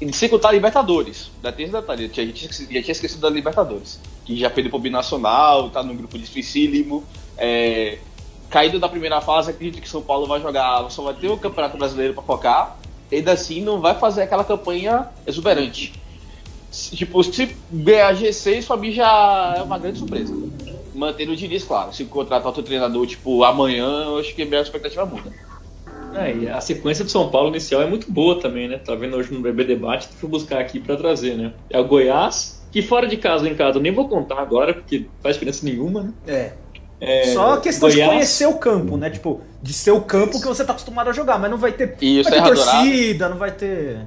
E sem contar a Libertadores. Da tem esse detalhe, eu tinha- já tinha, esquecido da Libertadores. Que já perdeu pro Binacional, tá num grupo dificílimo. É, caído da primeira fase, acredito que São Paulo vai jogar, só vai ter o Campeonato Brasileiro pra focar. Ainda assim, não vai fazer aquela campanha exuberante. Tipo, se ganhar G6, pra mim já é uma grande surpresa. Mantendo o Diniz, claro. Se contratar outro treinador, tipo, amanhã, eu acho que a minha expectativa muda. É, e a sequência do São Paulo inicial é muito boa também, né? Tá vendo hoje no BB Debate, fui buscar aqui pra trazer, né? É o Goiás, que fora de casa em casa eu nem vou contar agora, porque não faz diferença nenhuma, né? É. É, Só a questão de Goiás- conhecer o campo, né? Tipo, de ser o campo que você tá acostumado a jogar, mas não vai ter, E vai ter torcida, não vai ter.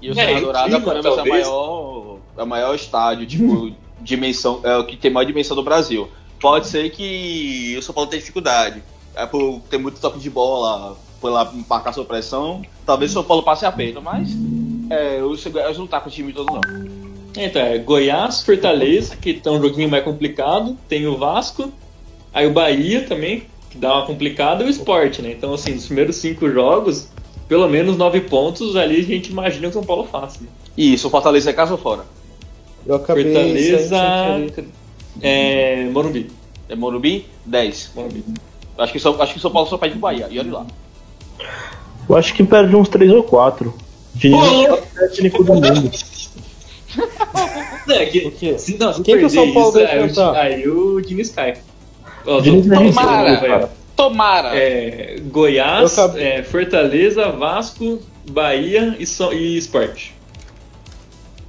E o É, Serra Dourada, clima, por exemplo, é o talvez. maior, é o maior estádio, tipo, dimensão, é o que tem maior dimensão do Brasil. Pode ser que o São Paulo tenha dificuldade. É por ter muito toque de bola, por lá marcar sua pressão. Talvez o São Paulo passe aperto, mas é, o Goiás não tá com o time todo, não. Então, é Goiás, Fortaleza, que tá um joguinho mais complicado, tem o Vasco, aí o Bahia também, que dá uma complicada, e o Sport, né? Então, assim, nos primeiros cinco jogos, pelo menos nove pontos ali a gente imagina que o São Paulo faça. né? Isso, o Fortaleza é casa ou fora? Eu acabei. Fortaleza. É. Morumbi. É Morumbi? 10. Morumbi. Acho que, só, acho que o São Paulo só perde pro Bahia. E olha lá. Eu acho que perde uns 3 ou 4. Diniz é o técnico do mundo. É, que, O quê? se, não, se Quem que o São Paulo isso, vai aí, o, enfrentar? aí o Diniz cai. Diniz tô- Tomara, velho. Tomara! É, Goiás, é, Fortaleza, Vasco, Bahia e, so, e Sport.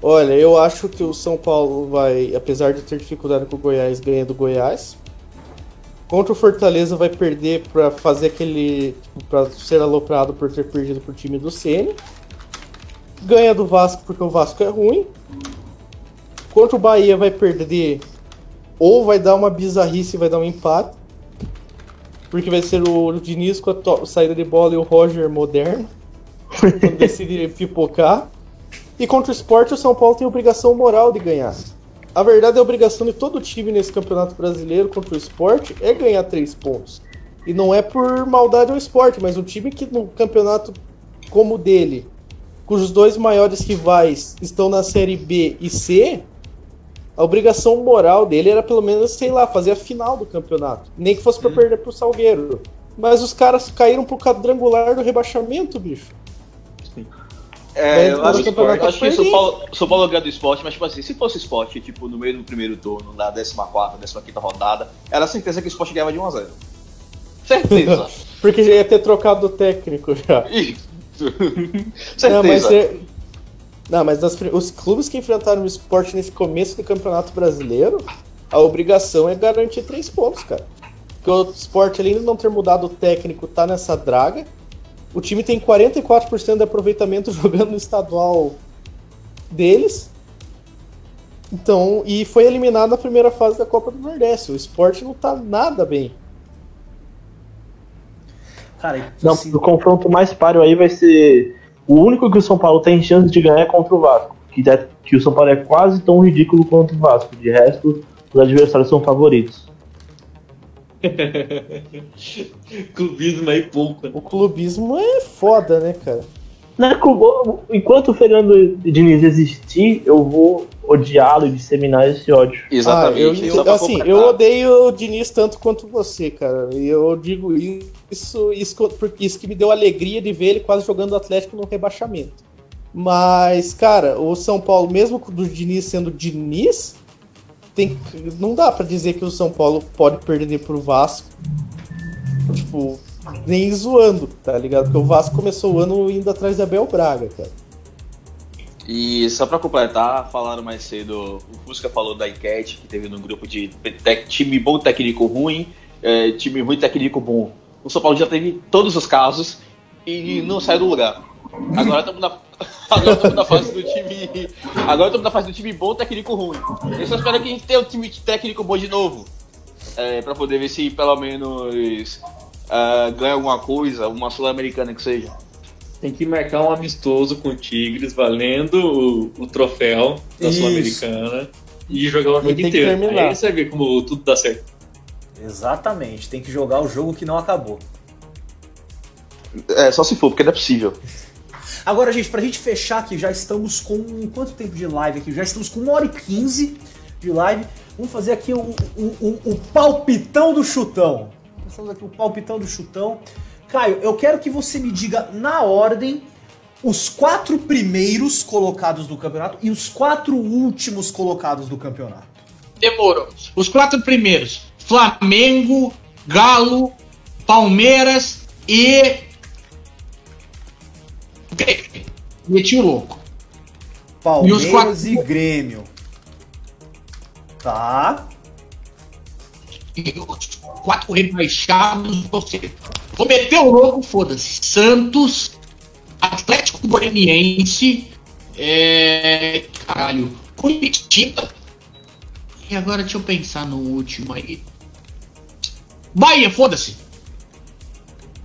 Olha, eu acho que o São Paulo vai, apesar de ter dificuldade com o Goiás, ganha do Goiás. Contra o Fortaleza vai perder pra fazer aquele. Pra ser aloprado por ter perdido pro time do Ceni. Ganha do Vasco porque o Vasco é ruim. Contra o Bahia vai perder. Ou vai dar uma bizarrice e vai dar um empate. Porque vai ser o, o Diniz com a saída de bola e o Roger moderno. Quando decidir pipocar. E contra o esporte, o São Paulo tem obrigação moral de ganhar. A verdade é a obrigação de todo time nesse campeonato brasileiro contra o esporte é ganhar três pontos. E não é por maldade ao esporte, mas um time que no campeonato como o dele, cujos dois maiores rivais estão na Série B e C, a obrigação moral dele era pelo menos, sei lá, fazer a final do campeonato. Nem que fosse pra perder pro Salgueiro. Mas os caras caíram pro quadrangular do rebaixamento, bicho. É, eu acho, eu acho que o São. Paulo, São Paulo ganha do esporte, mas tipo assim, se fosse esporte, tipo, no meio do primeiro turno, na 14, 15 rodada, era certeza que o esporte ganhava de 1x0. Certeza. Porque já ia ter trocado o técnico já. Isso. Não, mas, certeza. é... não, mas das os clubes que enfrentaram o esporte nesse começo do Campeonato Brasileiro, a obrigação é garantir três pontos, cara. Porque o esporte, além de não ter mudado o técnico, tá nessa draga. O time tem 44% de aproveitamento jogando no estadual deles. Então, e foi eliminado na primeira fase da Copa do Nordeste. O esporte não tá nada bem. Cara, Não, assim, o confronto mais páreo aí vai ser. O único que o São Paulo tem chance de ganhar é contra o Vasco. Que, é- que o São Paulo é quase tão ridículo quanto o Vasco. De resto, os adversários são favoritos. Clubismo aí pouco. O clubismo é foda, né, cara? Enquanto o Fernando Diniz existir, eu vou odiá-lo e disseminar esse ódio. Exatamente. Ah, eu, pra assim, eu odeio o Diniz tanto quanto você, cara. E eu digo isso, isso, porque isso que me deu alegria de ver ele quase jogando o Atlético no rebaixamento. Mas, cara, o São Paulo, mesmo com o Diniz sendo Diniz, tem, não dá pra dizer que o São Paulo pode perder pro Vasco. Tipo, nem zoando, tá ligado? Porque o Vasco começou o ano indo atrás da Abel Braga, cara. E só pra completar, falaram mais cedo, o Fusca falou da enquete que teve no grupo de te- time bom, técnico ruim, é, time ruim, técnico bom. O São Paulo já teve todos os casos e não saiu do lugar. Agora estamos na, agora estamos na fase do time. Agora estamos na fase do time bom, técnico ruim. Eu só espero que a gente tenha um time técnico bom de novo. É, pra poder ver se pelo menos ah, ganha alguma coisa, uma Sul-Americana que seja. Tem que marcar um amistoso com o Tigres, valendo o, o troféu da. Sul-Americana e jogar o jogo tem que inteiro. Aí você vai ver como tudo dá certo. exatamente. Tem que jogar o jogo que não acabou. É, só se for, porque não é possível. Agora, gente, pra gente fechar aqui, já estamos com. Quanto tempo de live aqui? Já estamos com 1 hora e 15 de live. Vamos fazer aqui o, o, o- o palpitão do chutão. Estamos aqui o palpitão do chutão. Caio, eu quero que você me diga na ordem os quatro primeiros colocados do campeonato e os quatro últimos colocados do campeonato. Demorou. Os quatro primeiros: Flamengo, Galo, Palmeiras e. Meti o louco. Palmeiras e, quatro- Grêmio. Tá. E os quatro rebaixados, você. Vou meter o louco, foda-se. Santos, Atlético Goianiense, é. Caralho. Curitiba. E agora deixa eu pensar no último aí. Bahia, foda-se.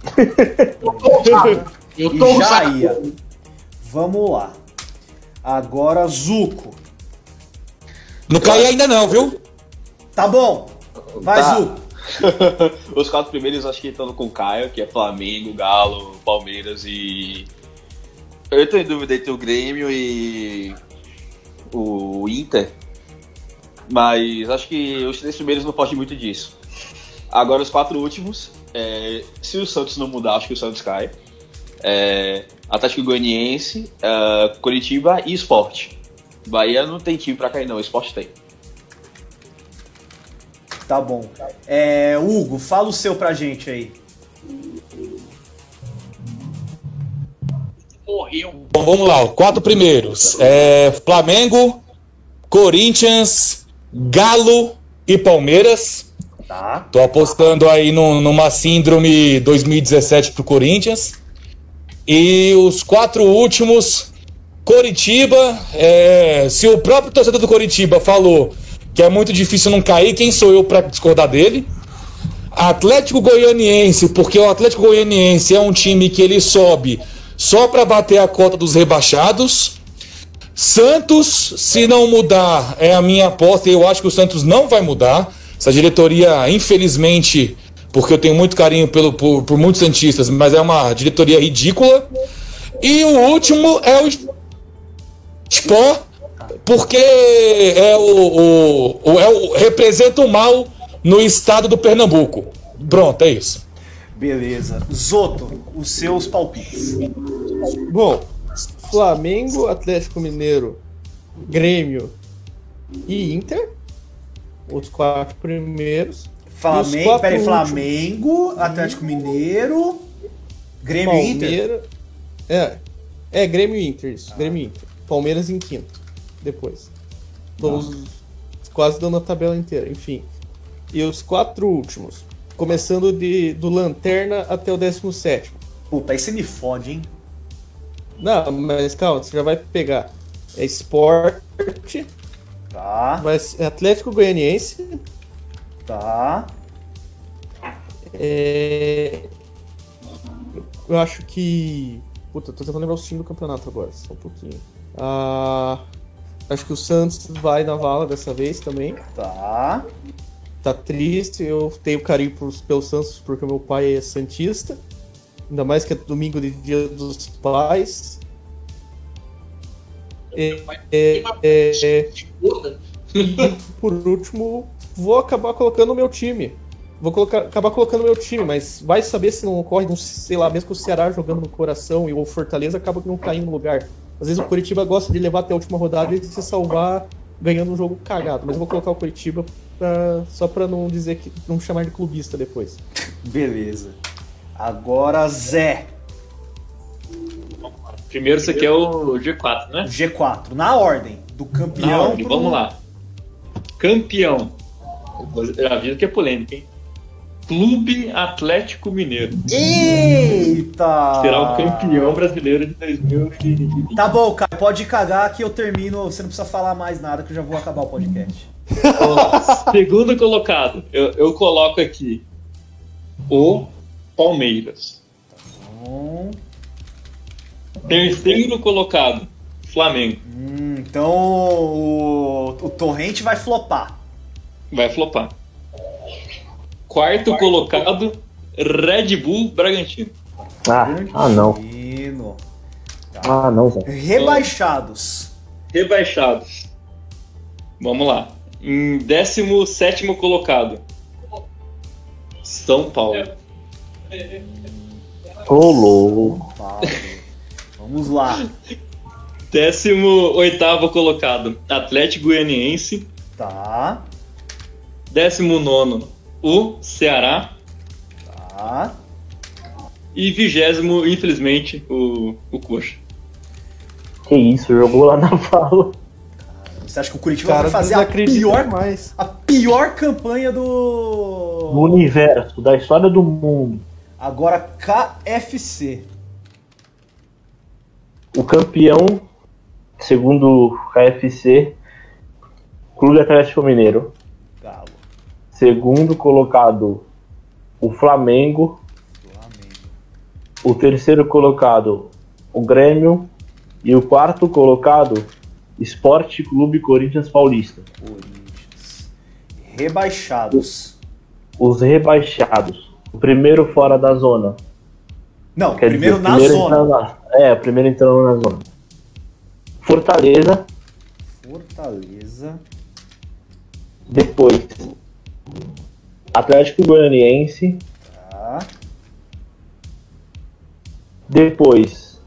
Eu tô E já ia. Vamos lá. Agora, Zuco. Não caí ainda não, viu? Tá bom. Vai, Tá. Zuco. Os quatro primeiros acho que estão com o Caio, que é Flamengo, Galo, Palmeiras e. Eu tô em dúvida entre o Grêmio e o Inter. Mas acho que os três primeiros não fogem muito disso. Agora os quatro últimos, é, se o Santos não mudar, acho que o Santos cai. É, Atlético Goianiense, é, Curitiba e Sport. Bahia não tem time pra cair não, o Sport tem. Tá bom. É, Hugo, fala o seu pra gente aí. Morreu. Bom, vamos lá, quatro primeiros. É, Flamengo, Corinthians, Galo e Palmeiras. Tá. Tô apostando aí num- numa síndrome 2017 pro Corinthians. E os quatro últimos, Coritiba. é, se o próprio torcedor do Coritiba falou que é muito difícil não cair, quem sou eu pra discordar dele? Atlético Goianiense, porque o Atlético Goianiense é um time que ele sobe só pra bater a cota dos rebaixados. Santos, se não mudar, é a minha aposta e eu acho que o Santos não vai mudar. Essa diretoria, infelizmente, porque eu tenho muito carinho pelo, por, por muitos Santistas, mas é uma diretoria ridícula. E o último é o Sport, porque é o, o, o- é o- representa o mal no estado do Pernambuco. Pronto, é isso. Beleza. Zoto, os seus palpites. Bom, Flamengo, Atlético Mineiro, Grêmio e Inter. Os quatro primeiros. Flamengo, quatro peraí. Flamengo, Atlético Mineiro, Grêmio e Inter. É. É, Grêmio Inter, isso. Grêmio e Inter. Palmeiras em quinto. Depois. Vamos quase dando a tabela inteira, enfim. E os quatro últimos. Começando de, do Lanterna até o 17. Puta, aí você me fode, hein? Não, mas calma, você já vai pegar. É esporte, Tá, vai ser Atlético Goianiense, tá. É... Eu acho que. Puta, tô tentando lembrar o time do campeonato agora, só um pouquinho. Ah, acho que o Santos vai na vala dessa vez também. Tá. Tá triste, eu tenho carinho por, pelo Santos porque meu pai é Santista. Ainda mais que é domingo de dia dos pais. É, é, é, Puta. e por último, vou acabar colocando o meu time. Vou colocar, acabar colocando o meu time, mas vai saber se não ocorre, não sei lá, mesmo que o Ceará jogando no coração e o Fortaleza acaba não caindo no lugar. Às vezes o Curitiba gosta de levar até a última rodada e se salvar ganhando um jogo cagado. Mas eu vou colocar o Curitiba pra- só pra não dizer que. não chamar de clubista depois. Beleza. Agora, Zé. Primeiro isso aqui é o G4, né? G4. Na ordem. Do Na campeão. ordem, pro- vamos lá. Campeão. Eu aviso que é polêmica, hein? Clube Atlético Mineiro. Eita! Será o campeão brasileiro de 2020. Tá bom, cara, pode cagar que eu termino. Você não precisa falar mais nada que eu já vou acabar o podcast. Segundo colocado, eu, eu coloco aqui o Palmeiras. Bom. Terceiro colocado, Flamengo. Hum, então o, o Torrente vai flopar. Vai flopar. Quarto colocado, Red Bull Bragantino. Ah, ah não. Bragantino. Ah, não, Zé. Rebaixados. Rebaixados. Vamos lá. Em 17 colocado, São Paulo. Ô, louco. Vamos lá. 18 colocado, Atlético Goianiense. Tá, 19, o Ceará. tá. E vigésimo, infelizmente, o, o Coxa. Que isso, jogou lá na fala. Você acha que o Curitiba Cara, vai fazer a pior, mais. a pior campanha No do. universo, da história do mundo. Agora KFC. O campeão, segundo o KFC, Clube Atlético Mineiro. Segundo colocado, o Flamengo. Flamengo. O terceiro colocado, o Grêmio. E o quarto colocado, Esporte Clube Corinthians Paulista. Corinthians. Rebaixados. Os rebaixados. O primeiro fora da zona. Não, Quer primeiro dizer, na primeiro zona. na- é, o primeiro entrando na zona. Fortaleza, Fortaleza. depois Atlético Goianiense, Tá. depois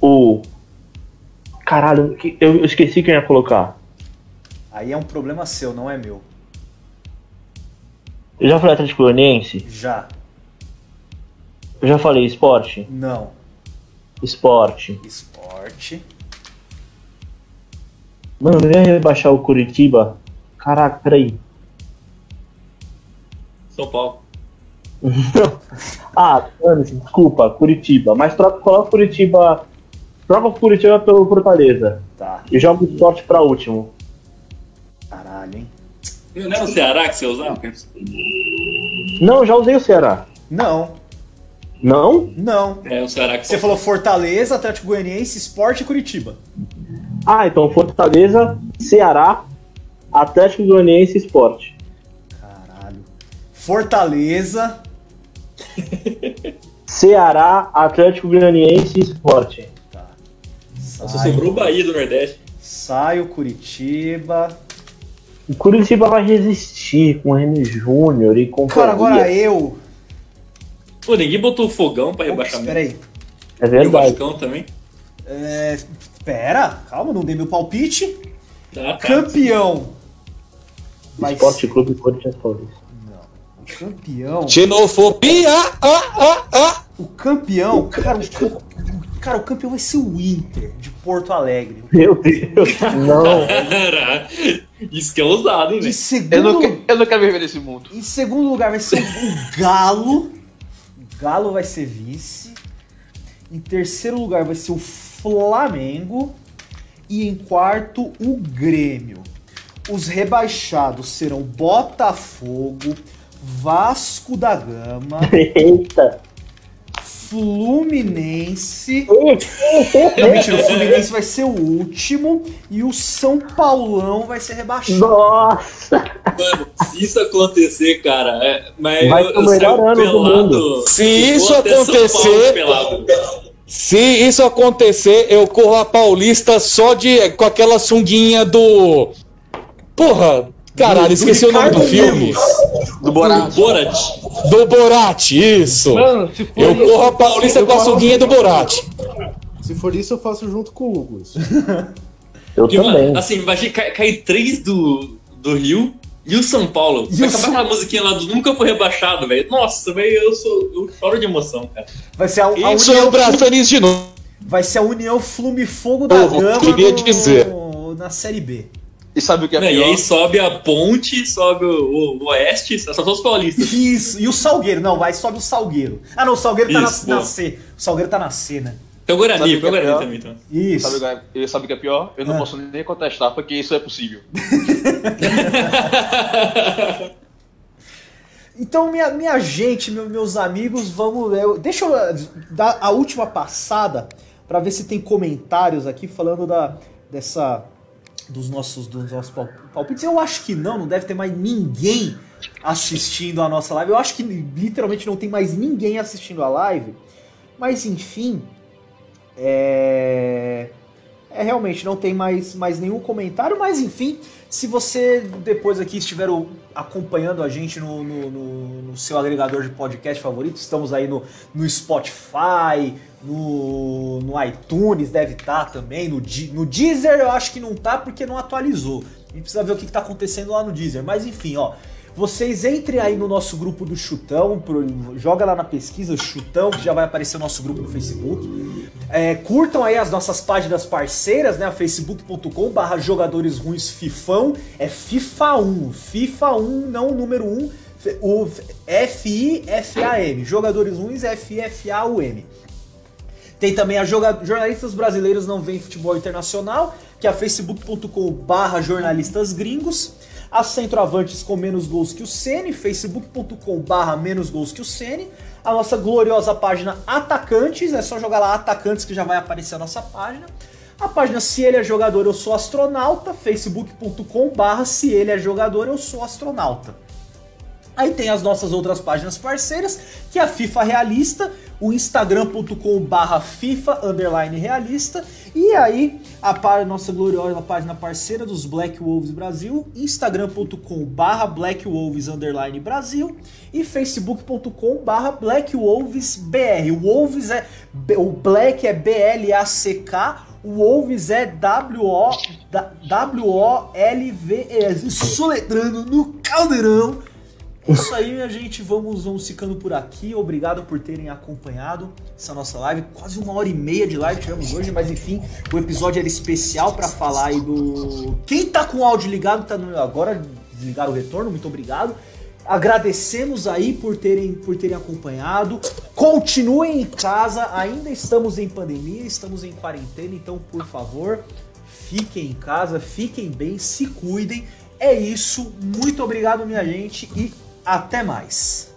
o caralho, que- eu eu esqueci quem ia colocar. Aí é um problema seu, não é meu. Eu já falei Atlético Goianiense, Já. eu já falei esporte, Não. esporte. Esporte. Mano, eu ia rebaixar o Curitiba. Caraca, peraí. São Paulo. Ah, mano, desculpa, Curitiba. Mas troca, coloca o Curitiba. Troca o Curitiba pelo Fortaleza. Tá. E joga o esporte pra último. Caralho, hein? Não era o Ceará que você usava? Não, já usei o Ceará. Não. Não? Não. É o Ceará que Você falou Fortaleza, Atlético Goianiense, Esporte e Curitiba. Ah, então Fortaleza, Ceará, Atlético Goianiense Esporte. Caralho. Fortaleza. Ceará, Atlético Goianiense Esporte. Tá. Só Sai, sobrou o Bahia do Nordeste. sai o Curitiba. O Curitiba vai resistir com o René Júnior e com Cara, agora eu. Pô, ninguém botou o fogão pra rebaixamento. peraí. É E o verdade. Vascão também. É, pera, calma, não dei meu palpite. Tá. Campeão. Vai Esporte Clube Corinthians Paulista. O campeão. Xenofobia! Ah, ah, ah. O campeão. Cara, o, cam- cara, o campeão vai ser o Inter de Porto Alegre. Meu Deus. Não. Isso que é ousado, hein, velho? segundo, Eu não Eu não quero viver nesse mundo. Em segundo lugar vai ser o Galo. O Galo vai ser vice. Em terceiro lugar vai ser o Flamengo. E em quarto, o Grêmio. Os rebaixados serão Botafogo, Vasco da Gama, Eita. Fluminense. Não, mentira, o Fluminense vai ser o último. E o São Paulão vai ser rebaixado. Nossa! Mano, se isso acontecer, cara, é, mas Vai eu, ser o melhor ano do pelado. mundo. Se isso acontecer-. Se isso acontecer, eu corro a Paulista só de com aquela sunguinha do. Porra, caralho, esqueci o nome do filme. Do Borat. Borat. Do Borat, isso. Mano, se for Eu isso, corro a Paulista eu com a sunguinha do Borat. Se for isso, eu faço junto com o Hugo. Eu Porque, também. mano, assim, vai cair, três do, do Rio e o São Paulo. E vai o acabar São- aquela musiquinha lá do Nunca Foi Rebaixado, velho. Nossa, velho, eu, sou, eu choro de emoção, cara. Vai ser a, a Isso é União o Brasil feliz de novo. Vai ser a União Flume Fogo da Povo, Gama queria no- dizer. na Série B. E sabe o que é e pior? aí sobe a ponte, sobe o, o oeste, só são os paulistas. Isso, e o Salgueiro. Não, vai sobe o Salgueiro. Ah, não, o Salgueiro tá Isso, na, na. C. O Salgueiro tá na C, né? Tem o Guarani, Sabe o que tem o é Guarani também, então. Isso. Sabe o é- e sabe o que é pior? Eu não Ah. posso nem contestar, porque isso é possível. Então, minha, minha gente, meu- meus amigos, vamos. eu- deixa eu eh, dar a última passada pra ver se tem comentários aqui falando da, dessa. Dos nossos, dos nossos pal- palpites. Eu acho que não, não deve ter mais ninguém assistindo a nossa live. Eu acho que literalmente não tem mais ninguém assistindo a live. Mas enfim. É. É, realmente, não tem mais, mais nenhum comentário, mas enfim, se você depois aqui estiver acompanhando a gente no, no, no- no seu agregador de podcast favorito, estamos aí no, no Spotify, no, no iTunes, deve estar também, no, no Deezer eu acho que não tá porque não atualizou. A gente precisa ver o que, que tá acontecendo lá no Deezer, mas enfim, ó. Vocês entrem aí no nosso grupo do Chutão, pro- joga lá na pesquisa Chutão, que já vai aparecer o nosso grupo no Facebook. É, curtam aí as nossas páginas parceiras, né? facebook.com barra jogadores ruins Fifão. É FIFA 1, FIFA 1, não o número 1, o F-I-F-A-M. Jogadores ruins F-I-F-A-U-M. Tem também a joga- Jornalistas Brasileiros Não Vem Futebol Internacional, que é facebook.com barra jornalistas gringos. As centroavantes com menos gols que o Sene, facebook.com barra menos gols que o Sene. A nossa gloriosa página Atacantes, é só jogar lá Atacantes que já vai aparecer a nossa página. A página Se Ele é Jogador, Eu Sou Astronauta, facebook.com barra Se Ele é Jogador, Eu Sou Astronauta. Aí tem as nossas outras páginas parceiras, que é a FIFA Realista, o instagram.com barra FIFA underline realista, e aí a nossa gloriosa página parceira dos Black Wolves Brasil, instagram.com barra Black Wolves underline Brasil e facebook.com barra Black Wolves BR. O Wolves é, o Black é B-L-A-C-K, o Wolves é W-O, da- W-O-L-V-E, soletrando no caldeirão. Isso aí, minha gente, vamos, vamos ficando por aqui. Obrigado por terem acompanhado essa nossa live. Quase uma hora e meia de live tivemos hoje, mas enfim, o episódio era especial pra falar aí do. Quem tá com o áudio ligado, tá no... agora desligar o retorno, muito obrigado. Agradecemos aí por terem, por terem acompanhado. Continuem em casa, ainda estamos em pandemia, estamos em quarentena, então por favor, fiquem em casa, fiquem bem, se cuidem. É isso, muito obrigado, minha gente, e até mais.